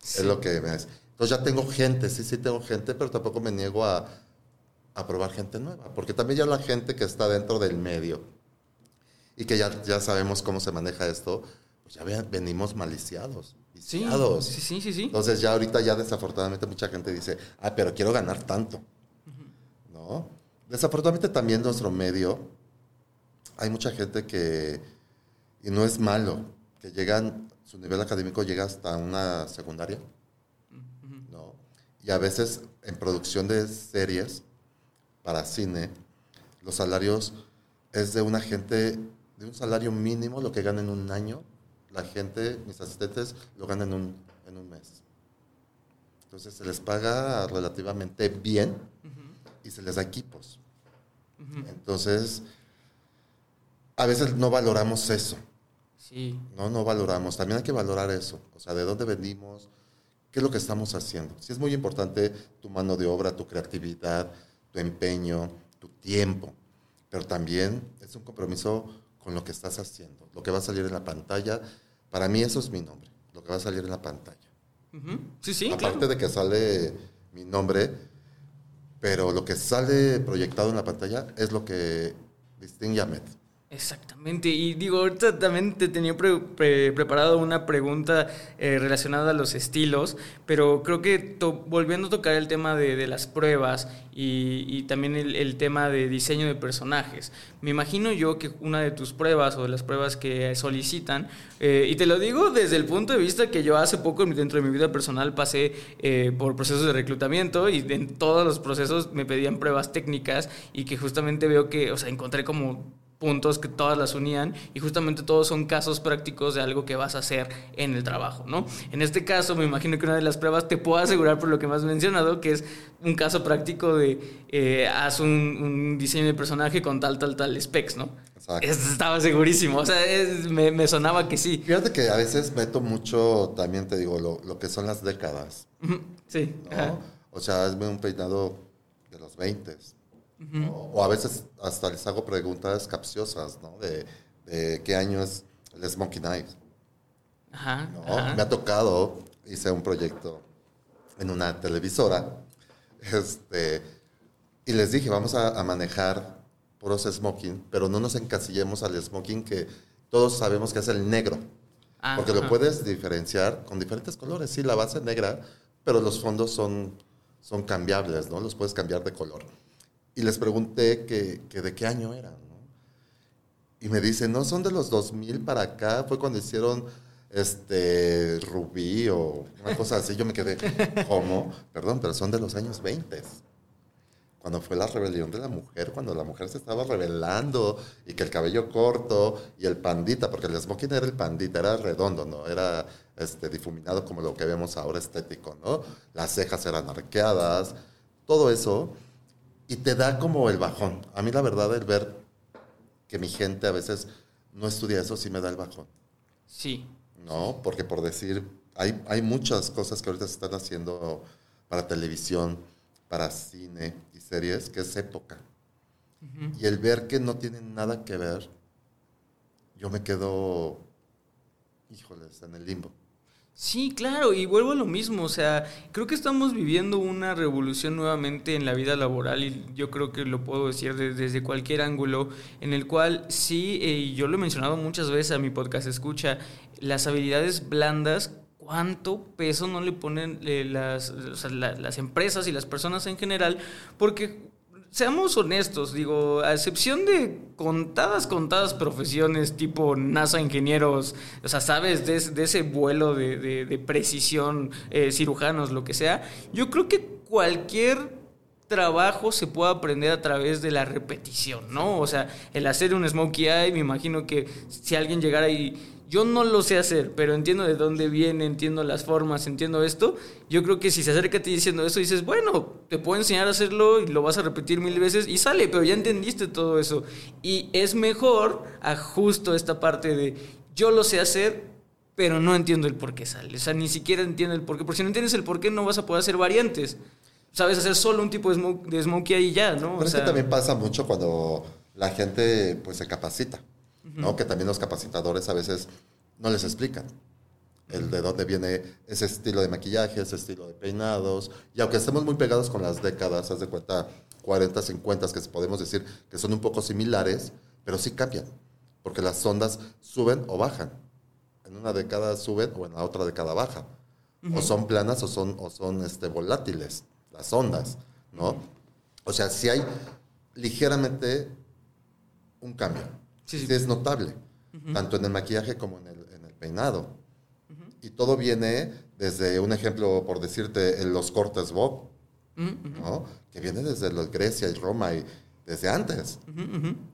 es lo que me... Entonces ya tengo gente, sí, sí tengo gente, pero tampoco me niego a, a probar gente nueva, porque también ya la gente que está dentro del medio y que ya, ya sabemos cómo se maneja esto, pues ya ve- venimos maliciados. Viciados. sí, sí, sí, sí. Entonces ya ahorita ya desafortunadamente mucha gente dice, ah, pero quiero ganar tanto. ¿No? Desafortunadamente también nuestro medio, hay mucha gente que, y no es malo, que llegan, su nivel académico llega hasta una secundaria. Y a veces en producción de series para cine, los salarios es de una gente, de un salario mínimo, lo que gana en un año, la gente, mis asistentes, lo ganan en un, en un mes. Entonces se les paga relativamente bien y se les da equipos. Entonces, a veces no valoramos eso. Sí. No, no valoramos. También hay que valorar eso. O sea, de dónde venimos, qué es lo que estamos haciendo. Sí es muy importante tu mano de obra, tu creatividad, tu empeño, tu tiempo. Pero también es un compromiso con lo que estás haciendo. Lo que va a salir en la pantalla. Para mí eso es mi nombre. Lo que va a salir en la pantalla. Ujú. Sí, sí, Aparte claro. de que sale mi nombre, pero lo que sale proyectado en la pantalla es lo que distingue a Met. Exactamente, y digo, ahorita también te tenía pre- pre- preparado una pregunta eh, relacionada a los estilos, pero creo que volviendo a tocar el tema de, de las pruebas y, y también el, el tema de diseño de personajes, me imagino yo que una de tus pruebas o de las pruebas que solicitan, eh, y te lo digo desde el punto de vista que yo hace poco dentro de mi vida personal pasé eh, por procesos de reclutamiento y en todos los procesos me pedían pruebas técnicas y que justamente veo que, o sea, encontré como puntos que todas las unían y justamente todos son casos prácticos de algo que vas a hacer en el trabajo, ¿no? En este caso me imagino que una de las pruebas te puedo asegurar por lo que me has mencionado que es un caso práctico de eh, haz un, un diseño de personaje con tal, tal, tal specs, ¿no? Exacto. Es- estaba segurísimo, o sea, es- me, me sonaba que sí. Fíjate que a veces meto mucho, también te digo, lo, lo que son las décadas, Sí. ¿no? O sea, es un peinado de los 20. O a veces hasta les hago preguntas capciosas, ¿no? De, de qué año es el Smoking Eyes. Ajá, ¿no? ajá. Me ha tocado, hice un proyecto en una televisora, este, y les dije, vamos a, a manejar puros smoking, pero no nos encasillemos al smoking que todos sabemos que es el negro, Ah, porque lo puedes diferenciar con diferentes colores, sí, la base negra, pero los fondos son, son cambiables, ¿no? Los puedes cambiar de color. Y les pregunté que, que de qué año eran, ¿no? Y me dicen, no, son de los 2000 para acá, fue cuando hicieron este Rubí o una cosa así. Yo me quedé, ¿cómo? Perdón, pero son de los años 20. Cuando fue la rebelión de la mujer, cuando la mujer se estaba rebelando y que el cabello corto y el pandita, porque el smoking era el pandita, era redondo, ¿no? Era este, difuminado como lo que vemos ahora estético, ¿no? Las cejas eran arqueadas, todo eso. Y te da como el bajón. A mí la verdad el ver que mi gente a veces no estudia eso sí me da el bajón. Sí. ¿no? Porque por decir, hay, hay muchas cosas que ahorita se están haciendo para televisión, para cine y series, que es época. Y el ver que no tienen nada que ver, yo me quedo, híjoles, en el limbo. Sí, claro, y vuelvo a lo mismo, o sea, creo que estamos viviendo una revolución nuevamente en la vida laboral y yo creo que lo puedo decir de- desde cualquier ángulo, en el cual sí, eh, y yo lo he mencionado muchas veces a mi podcast escucha, las habilidades blandas, cuánto peso no le ponen eh, las, las empresas y las personas en general, porque seamos honestos, digo, a excepción de contadas, contadas profesiones tipo NASA, ingenieros, o sea, sabes, de, de ese vuelo de, de- de precisión, eh, cirujanos, lo que sea, yo creo que cualquier trabajo se puede aprender a través de la repetición, ¿no? O sea, el hacer un smokey eye, me imagino que si alguien llegara y yo no lo sé hacer, pero entiendo de dónde viene, entiendo las formas, entiendo esto, yo creo que si se acerca a ti diciendo eso, dices, bueno, te puedo enseñar a hacerlo y lo vas a repetir mil veces y sale, pero ya entendiste todo eso. Y es mejor a justo esta parte de yo lo sé hacer, pero no entiendo el por qué sale. O sea, ni siquiera entiendo el por qué. Porque si no entiendes el por qué, no vas a poder hacer variantes sabes hacer solo un tipo de, smoke, de smokey ahí ya, ¿no? Pero es que también pasa mucho cuando la gente pues se capacita, ¿no? Que también los capacitadores a veces no les explican el de dónde viene ese estilo de maquillaje, ese estilo de peinados. Y aunque estemos muy pegados con las décadas, haz de cuenta 40, 50, que podemos decir que son un poco similares, pero sí cambian, porque las ondas suben o bajan. En una década suben o en la otra década bajan. O son planas o son, o son este, volátiles las ondas, ¿no? O sea, si hay ligeramente un cambio. Sí, es notable, tanto en el maquillaje como en el, peinado. Y todo viene desde un ejemplo, por decirte, en los cortes Bob, ¿no? Que viene desde Grecia y Roma y desde antes,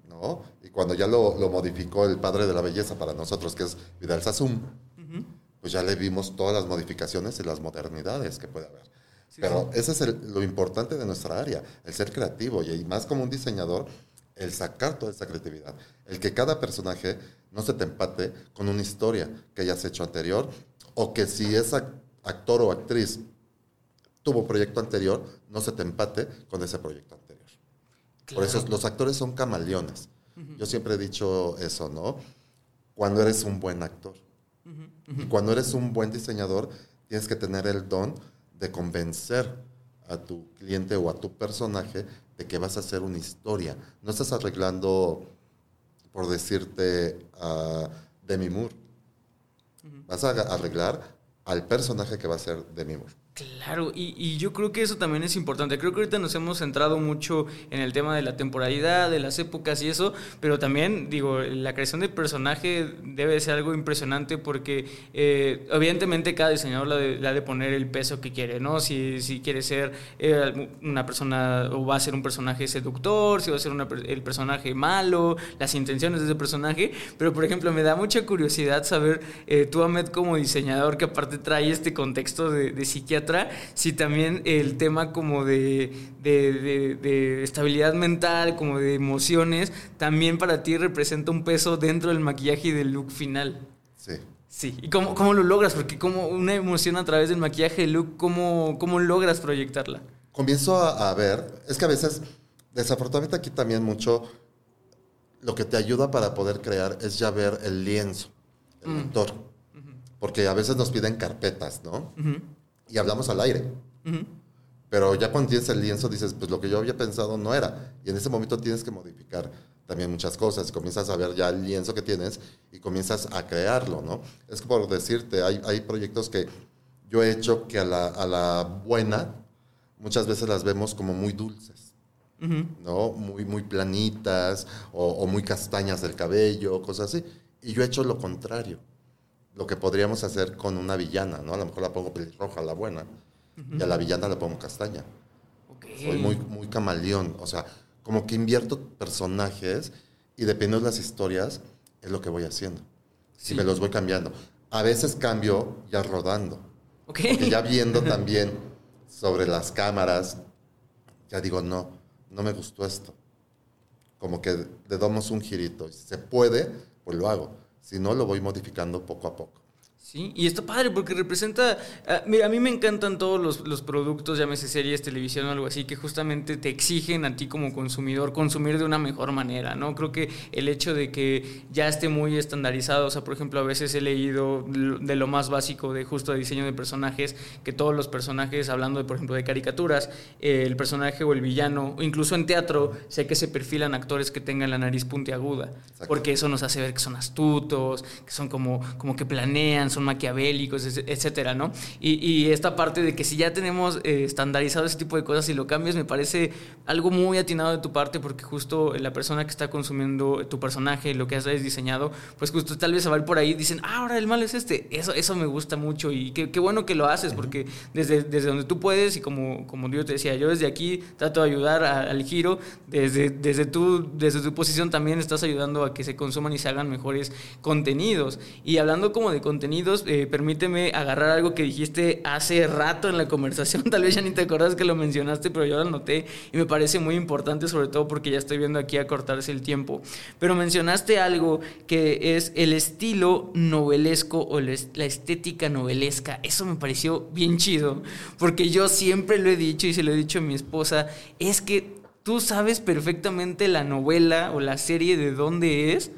¿no? Y cuando ya lo, lo, modificó el padre de la belleza para nosotros, que es Vidal Sassoon, pues ya le vimos todas las modificaciones y las modernidades que puede haber. Pero ese es lo importante de nuestra área, el ser creativo y más como un diseñador, el sacar toda esa creatividad. El que cada personaje no se te empate con una historia que hayas hecho anterior o que si es actor o actriz tuvo proyecto anterior, no se te empate con ese proyecto anterior. Por eso los actores son camaleones. Yo siempre he dicho eso, ¿no? Cuando eres un buen actor. Y cuando eres un buen diseñador, tienes que tener el don de convencer a tu cliente o a tu personaje de que vas a hacer una historia. No estás arreglando, por decirte, a Demi Moore. Vas a arreglar al personaje que va a ser Demi Moore. Claro, y, yo creo que eso también es importante. Creo que ahorita nos hemos centrado mucho en el tema de la temporalidad, de las épocas y eso, pero también, digo, la creación del personaje debe ser algo impresionante porque eh, evidentemente cada diseñador le ha de, poner el peso que quiere, ¿no? Si, si quiere ser eh, una persona o va a ser un personaje seductor, si va a ser el personaje malo, las intenciones de ese personaje, pero por ejemplo me da mucha curiosidad saber, eh, tú Ahmed como diseñador que aparte trae este contexto de, de psiquiatra, si también el tema como de, estabilidad mental, como de emociones, también para ti representa un peso dentro del maquillaje y del look final. Sí. Sí, ¿y cómo, cómo lo logras? Porque como una emoción a través del maquillaje y look, ¿cómo, ¿cómo logras proyectarla? Comienzo a, ver, es que a veces, desafortunadamente aquí también mucho, lo que te ayuda para poder crear es ya ver el lienzo, el mm. actor. Porque a veces nos piden carpetas, ¿no? Y hablamos al aire. Pero ya cuando tienes el lienzo dices, pues lo que yo había pensado no era. Y en ese momento tienes que modificar también muchas cosas. Comienzas a ver ya el lienzo que tienes y comienzas a crearlo, ¿no? Es por decirte, hay, hay proyectos que yo he hecho que a la, a la buena muchas veces las vemos como muy dulces. ¿no? Muy, muy planitas o, o, muy castañas del cabello, cosas así. Y yo he hecho lo contrario lo que podríamos hacer con una villana, ¿no? A lo mejor la pongo pelirroja, la buena, y a la villana la pongo castaña. Soy muy, muy camaleón, o sea, como que invierto personajes y dependiendo de las historias, es lo que voy haciendo. Si me los voy cambiando. A veces cambio ya rodando. Okay. Porque ya viendo también sobre las cámaras, ya digo, no, no me gustó esto. Como que le damos un girito. Si se puede, pues lo hago. Si no, lo voy modificando poco a poco. Sí, y está padre porque representa, ah, a, mí me encantan todos los, los, productos, llámese series, televisión o algo así, que justamente te exigen a ti como consumidor consumir de una mejor manera, ¿no? Creo que el hecho de que ya esté muy estandarizado, o sea, por ejemplo, a veces he leído de lo más básico de justo de diseño de personajes, que todos los personajes, hablando de, por ejemplo, de caricaturas, el personaje o el villano, o incluso en teatro, sé que se perfilan actores que tengan la nariz puntiaguda, porque eso nos hace ver que son astutos, que son como, como que planean, son maquiavélicos, etcétera, ¿no? Y, esta parte de que si ya tenemos eh, estandarizado ese tipo de cosas y lo cambias, me parece algo muy atinado de tu parte, porque justo la persona que está consumiendo tu personaje, lo que has diseñado, pues justo tal vez se va a ir por ahí y dicen, ah, ahora el malo es este. Eso, eso me gusta mucho y qué, qué bueno que lo haces, porque desde, desde donde tú puedes y como, como yo te decía, yo desde aquí trato de ayudar al giro, desde, desde, tu, desde tu posición también estás ayudando a que se consuman y se hagan mejores contenidos. Y hablando como de eh, permíteme agarrar algo que dijiste hace rato en la conversación, tal vez ya ni te acuerdas que lo mencionaste, pero yo lo noté y me parece muy importante, sobre todo porque ya estoy viendo aquí a cortarse el tiempo. Pero mencionaste algo que es el estilo novelesco o la estética novelesca. Eso me pareció bien chido, porque yo siempre lo he dicho y se lo he dicho a mi esposa, es que tú sabes perfectamente la novela o la serie de dónde es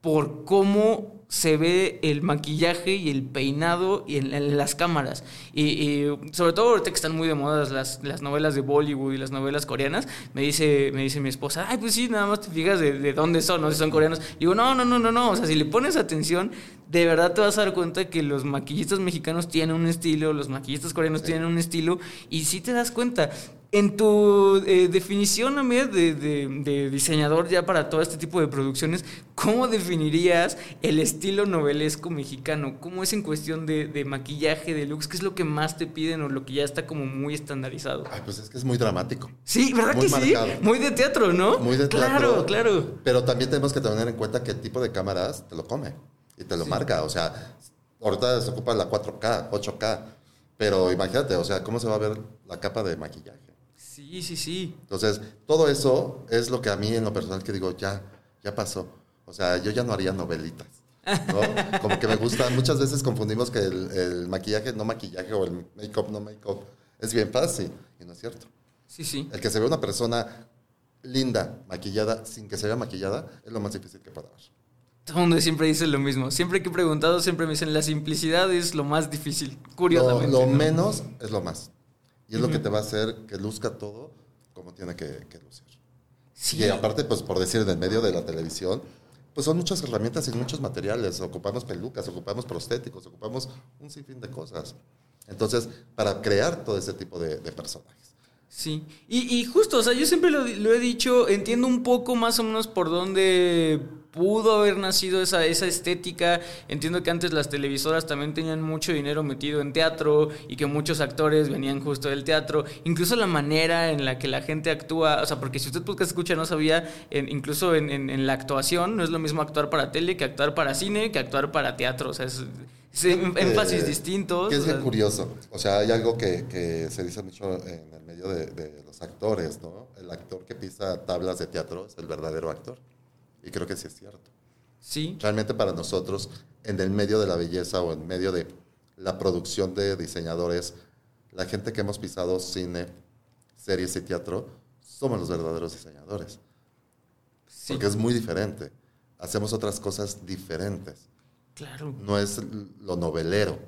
por cómo se ve el maquillaje y el peinado y en, las cámaras. Y, sobre todo ahorita que están muy de moda las, las, novelas de Bollywood y las novelas coreanas, me dice, me dice mi esposa, ay, pues sí, nada más te fijas de, dónde son, no si son coreanos. Y digo, no, no, no, no, no. O sea, si le pones atención, de verdad te vas a dar cuenta que los maquillistas mexicanos tienen un estilo, los maquillistas coreanos tienen un estilo, y sí te das cuenta. En tu eh, definición, Amir, de, de, diseñador ya para todo este tipo de producciones, ¿cómo definirías el estilo novelesco mexicano? ¿Cómo es en cuestión de, maquillaje, de looks? ¿Qué es lo que más te piden o lo que ya está como muy estandarizado? Ay, pues es que es muy dramático. Sí, ¿verdad que sí? Muy de teatro, ¿no? Muy de teatro. Claro, claro. Pero también tenemos que tener en cuenta qué tipo de cámaras te lo come y te lo marca. O sea, ahorita se ocupa la 4K, 8K. Pero imagínate, o sea, ¿cómo se va a ver la capa de maquillaje? Sí, sí, sí. Entonces, todo eso es lo que a mí en lo personal que digo, ya, ya pasó. O sea, yo ya no haría novelitas. ¿no? Como que me gusta, muchas veces confundimos que el, maquillaje no maquillaje o el make-up no make-up es bien fácil, y no es cierto. Sí, sí. El que se ve una persona linda, maquillada, sin que se vea maquillada, es lo más difícil que pueda haber. Todo el mundo siempre dice lo mismo. Siempre que he preguntado, siempre me dicen la simplicidad es lo más difícil, curiosamente. Lo, menos es lo más. Y es lo que te va a hacer que luzca todo como tiene que, lucir. Sí. Y aparte, pues por decir, en el medio de la televisión, pues son muchas herramientas y muchos materiales. Ocupamos pelucas, ocupamos prostéticos, ocupamos un sinfín de cosas. Entonces, para crear todo ese tipo de, personajes. Sí, y, y, justo, o sea, yo siempre lo, lo, he dicho, entiendo un poco más o menos por dónde pudo haber nacido esa, esa estética. Entiendo que antes las televisoras también tenían mucho dinero metido en teatro y que muchos actores venían justo del teatro. Incluso la manera en la que la gente actúa, o sea, porque si usted podcast escucha no sabía, incluso en, en, la actuación, no es lo mismo actuar para tele que actuar para cine, que actuar para teatro. O sea, es, énfasis distintos. Que es bien curioso. O sea, hay algo que, que, se dice mucho en el medio de, de los actores, ¿no? El actor que pisa tablas de teatro es el verdadero actor. Y creo que sí es cierto. Sí. Realmente para nosotros, en el medio de la belleza o en medio de la producción de diseñadores, la gente que hemos pisado cine, series y teatro, somos los verdaderos diseñadores. Sí. Porque es muy diferente. Hacemos otras cosas diferentes. Claro. No es lo novelero.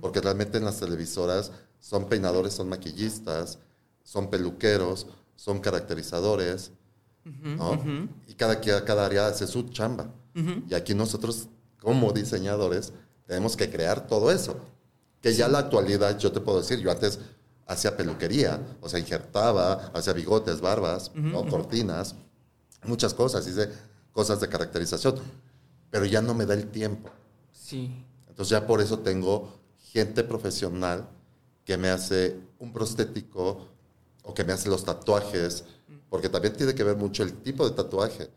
Porque realmente en las televisoras son peinadores, son maquillistas, son peluqueros, son caracterizadores, y cada, cada área hace su chamba. Y aquí nosotros, como diseñadores, tenemos que crear todo eso. Que ya en la actualidad, yo te puedo decir, yo antes hacía peluquería, o sea, injertaba, hacía bigotes, barbas, cortinas, muchas cosas, hice cosas de caracterización, pero ya no me da el tiempo. Sí. Entonces ya por eso tengo gente profesional que me hace un prostético o que me hace los tatuajes, porque también tiene que ver mucho el tipo de tatuaje.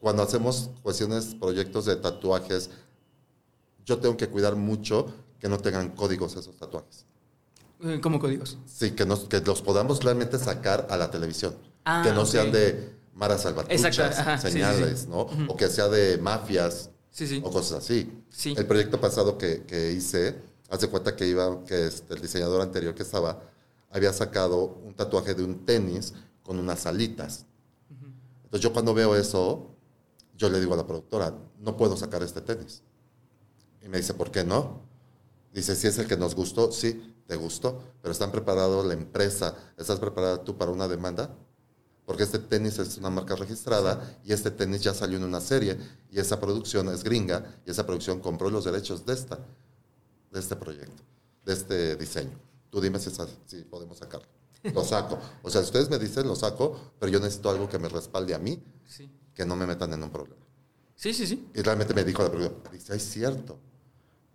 Cuando hacemos cuestiones, proyectos de tatuajes, yo tengo que cuidar mucho que no tengan códigos esos tatuajes. Eh, ¿Cómo códigos? Sí, que, nos, que los podamos realmente sacar a la televisión. Ah, que no sean de maras salvatruchas, señales, ¿no? O que sea de mafias o cosas así. El proyecto pasado que, que hice, hace cuenta que iba, que este, el diseñador anterior que estaba, había sacado un tatuaje de un tenis con unas alitas. Entonces yo cuando veo eso, yo le digo a la productora, no puedo sacar este tenis. Y me dice, ¿por qué no? Dice, si es el que nos gustó, sí, te gustó, pero ¿están preparados la empresa? ¿Estás preparada tú para una demanda? porque este tenis es una marca registrada y este tenis ya salió en una serie y esa producción es gringa y esa producción compró los derechos de, esta, de este proyecto, de este diseño. Tú dime si, si podemos sacarlo. Lo saco. O sea, ustedes me dicen, lo saco, pero yo necesito algo que me respalde a mí, que no me metan en un problema. Sí, sí, sí. Y realmente me dijo la producción, dice, es cierto.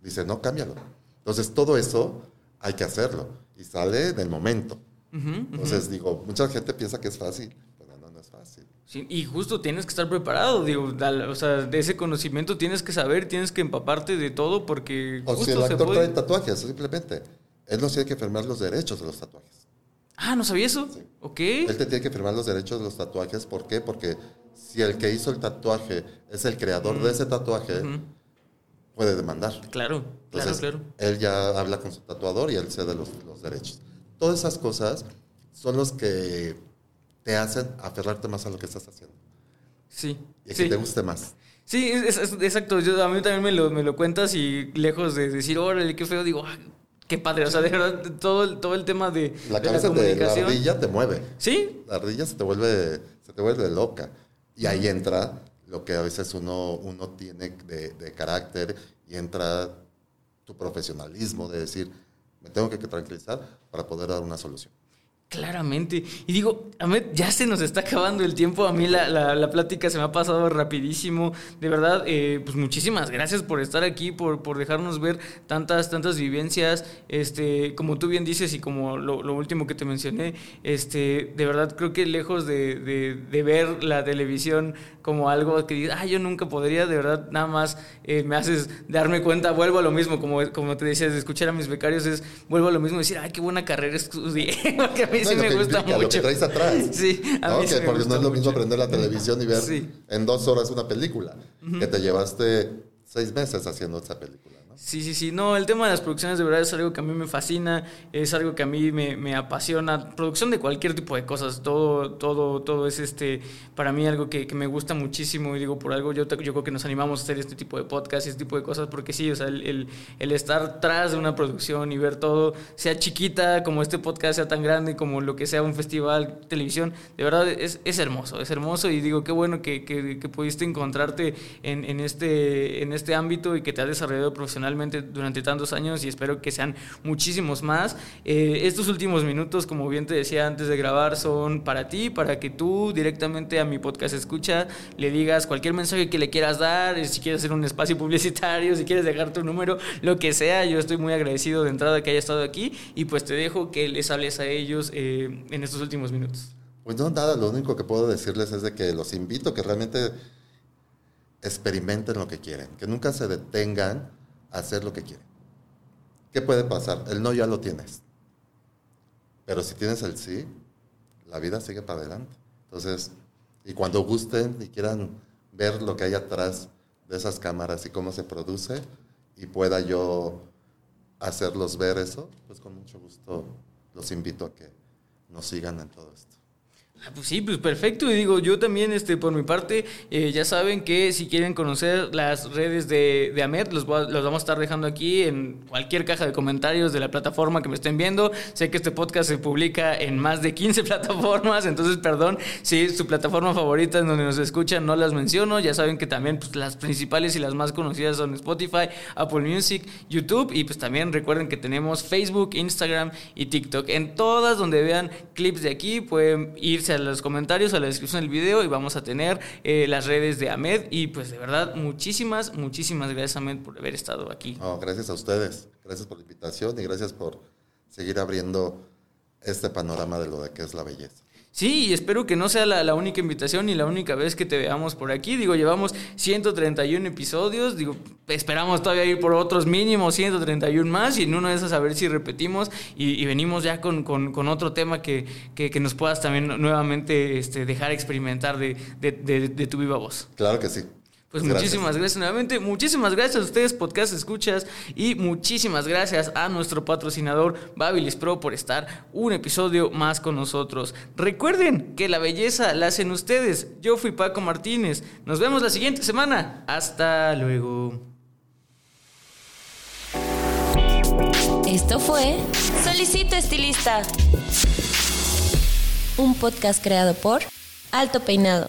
Dice, no, cámbialo. Entonces, todo eso hay que hacerlo. Y sale del momento. Entonces, digo, mucha gente piensa que es fácil, pero no, no es fácil. Sí, y justo tienes que estar preparado, digo, o sea, de ese conocimiento tienes que saber, tienes que empaparte de todo porque... O si el actor trae tatuajes, simplemente. Él nos tiene que firmar los derechos de los tatuajes. Ah, ¿no sabía eso? Ok. Él te tiene que firmar los derechos de los tatuajes. ¿Por qué? Porque si el que hizo el tatuaje es el creador de ese tatuaje, puede demandar. Claro, claro, claro. Él ya habla con su tatuador y él cede los, los derechos. Todas esas cosas son los que te hacen aferrarte más a lo que estás haciendo. Sí. Y que te guste más. Sí, exacto. Yo, a mí también me lo, me lo cuentas y lejos de decir, órale, qué feo, digo, ah, qué padre. O sea, de verdad, todo el, todo el tema de la cabeza de la, ardilla te mueve. Sí. La ardilla se te vuelve, se te vuelve loca. Y ahí entra lo que a veces uno, uno tiene de, de carácter y entra tu profesionalismo de decir, me tengo que tranquilizar para poder dar una solución. Claramente. Y digo, Ahmed, ya se nos está acabando el tiempo. A mí la, la, plática se me ha pasado rapidísimo. De verdad, eh, pues muchísimas gracias por estar aquí, por, por, dejarnos ver tantas, tantas vivencias. Este, como tú bien dices y como lo, lo último que te mencioné, este, de verdad creo que lejos de, de, de ver la televisión como algo que dices, ah, yo nunca podría, de verdad, nada más eh, me haces darme cuenta, vuelvo a lo mismo, como, como te decías, de escuchar a mis becarios es, vuelvo a lo mismo, decir, ay, qué buena carrera estudié, porque a mí sí me gusta mucho. Lo que traes atrás. sí, a mí sí me Porque no es lo mismo aprender la televisión y ver en dos horas una película, que te llevaste seis meses haciendo esa película. Sí, sí, sí. No, el tema de las producciones de verdad es algo que a mí me fascina, es algo que a mí me, me, apasiona. Producción de cualquier tipo de cosas, todo, todo, todo es este, para mí algo que, que, me gusta muchísimo y digo, por algo yo, yo creo que nos animamos a hacer este tipo de podcast y este tipo de cosas porque sí, o sea, el, el, estar tras de una producción y ver todo, sea chiquita como este podcast, sea tan grande como lo que sea un festival, televisión, de verdad es, es hermoso, es hermoso y digo, qué bueno que, que, que pudiste encontrarte en, en, este, en este ámbito y que te has desarrollado durante tantos años y espero que sean muchísimos más. Eh, estos últimos minutos, como bien te decía antes de grabar, son para ti, para que tú directamente a mi podcast escucha le digas cualquier mensaje que le quieras dar, eh, si quieres hacer un espacio publicitario, si quieres dejar tu número, lo que sea. Yo estoy muy agradecido de entrada que haya estado aquí y pues te dejo que les hables a ellos eh, en estos últimos minutos. Pues no, nada, lo único que puedo decirles es de que los invito que realmente experimenten lo que quieren, que nunca se detengan hacer lo que quiere. ¿Qué puede pasar? El no ya lo tienes. Pero si tienes el sí, la vida sigue para adelante. Entonces, y cuando gusten y quieran ver lo que hay atrás de esas cámaras y cómo se produce, y pueda yo hacerlos ver eso, pues con mucho gusto los invito a que nos sigan en todo esto. Ah, pues sí, pues perfecto. Y digo, yo también, este, por mi parte, eh, ya saben que si quieren conocer las redes de, de Amet, los, los, vamos a estar dejando aquí en cualquier caja de comentarios de la plataforma que me estén viendo. Sé que este podcast se publica en más de 15 plataformas, entonces perdón si su plataforma favorita en donde nos escuchan no las menciono. Ya saben que también pues, las principales y las más conocidas son Spotify, Apple Music, YouTube y pues también recuerden que tenemos Facebook, Instagram y TikTok. En todas donde vean clips de aquí pueden irse a los comentarios, a la descripción del video y vamos a tener eh, las redes de Ahmed. Y pues de verdad, muchísimas, muchísimas gracias Ahmed por haber estado aquí. gracias a ustedes, gracias por la invitación y gracias por seguir abriendo este panorama de lo de que es la belleza. Sí, y espero que no sea la, única invitación ni la única vez que te veamos por aquí. Digo, llevamos 131 episodios. Digo, esperamos todavía ir por otros mínimos 131 más. Y en uno de esos a ver si repetimos y, venimos ya con, con, otro tema que, que, nos puedas también nuevamente este, dejar experimentar de, de tu viva voz. Claro que sí. Pues muchísimas gracias nuevamente. Muchísimas gracias a ustedes, podcast escuchas. Y muchísimas gracias a nuestro patrocinador Babilis Pro por estar un episodio más con nosotros. Recuerden que la belleza la hacen ustedes. Yo fui Paco Martínez. Nos vemos la siguiente semana. Hasta luego. Esto fue Solicito Estilista. Un podcast creado por Alto Peinado.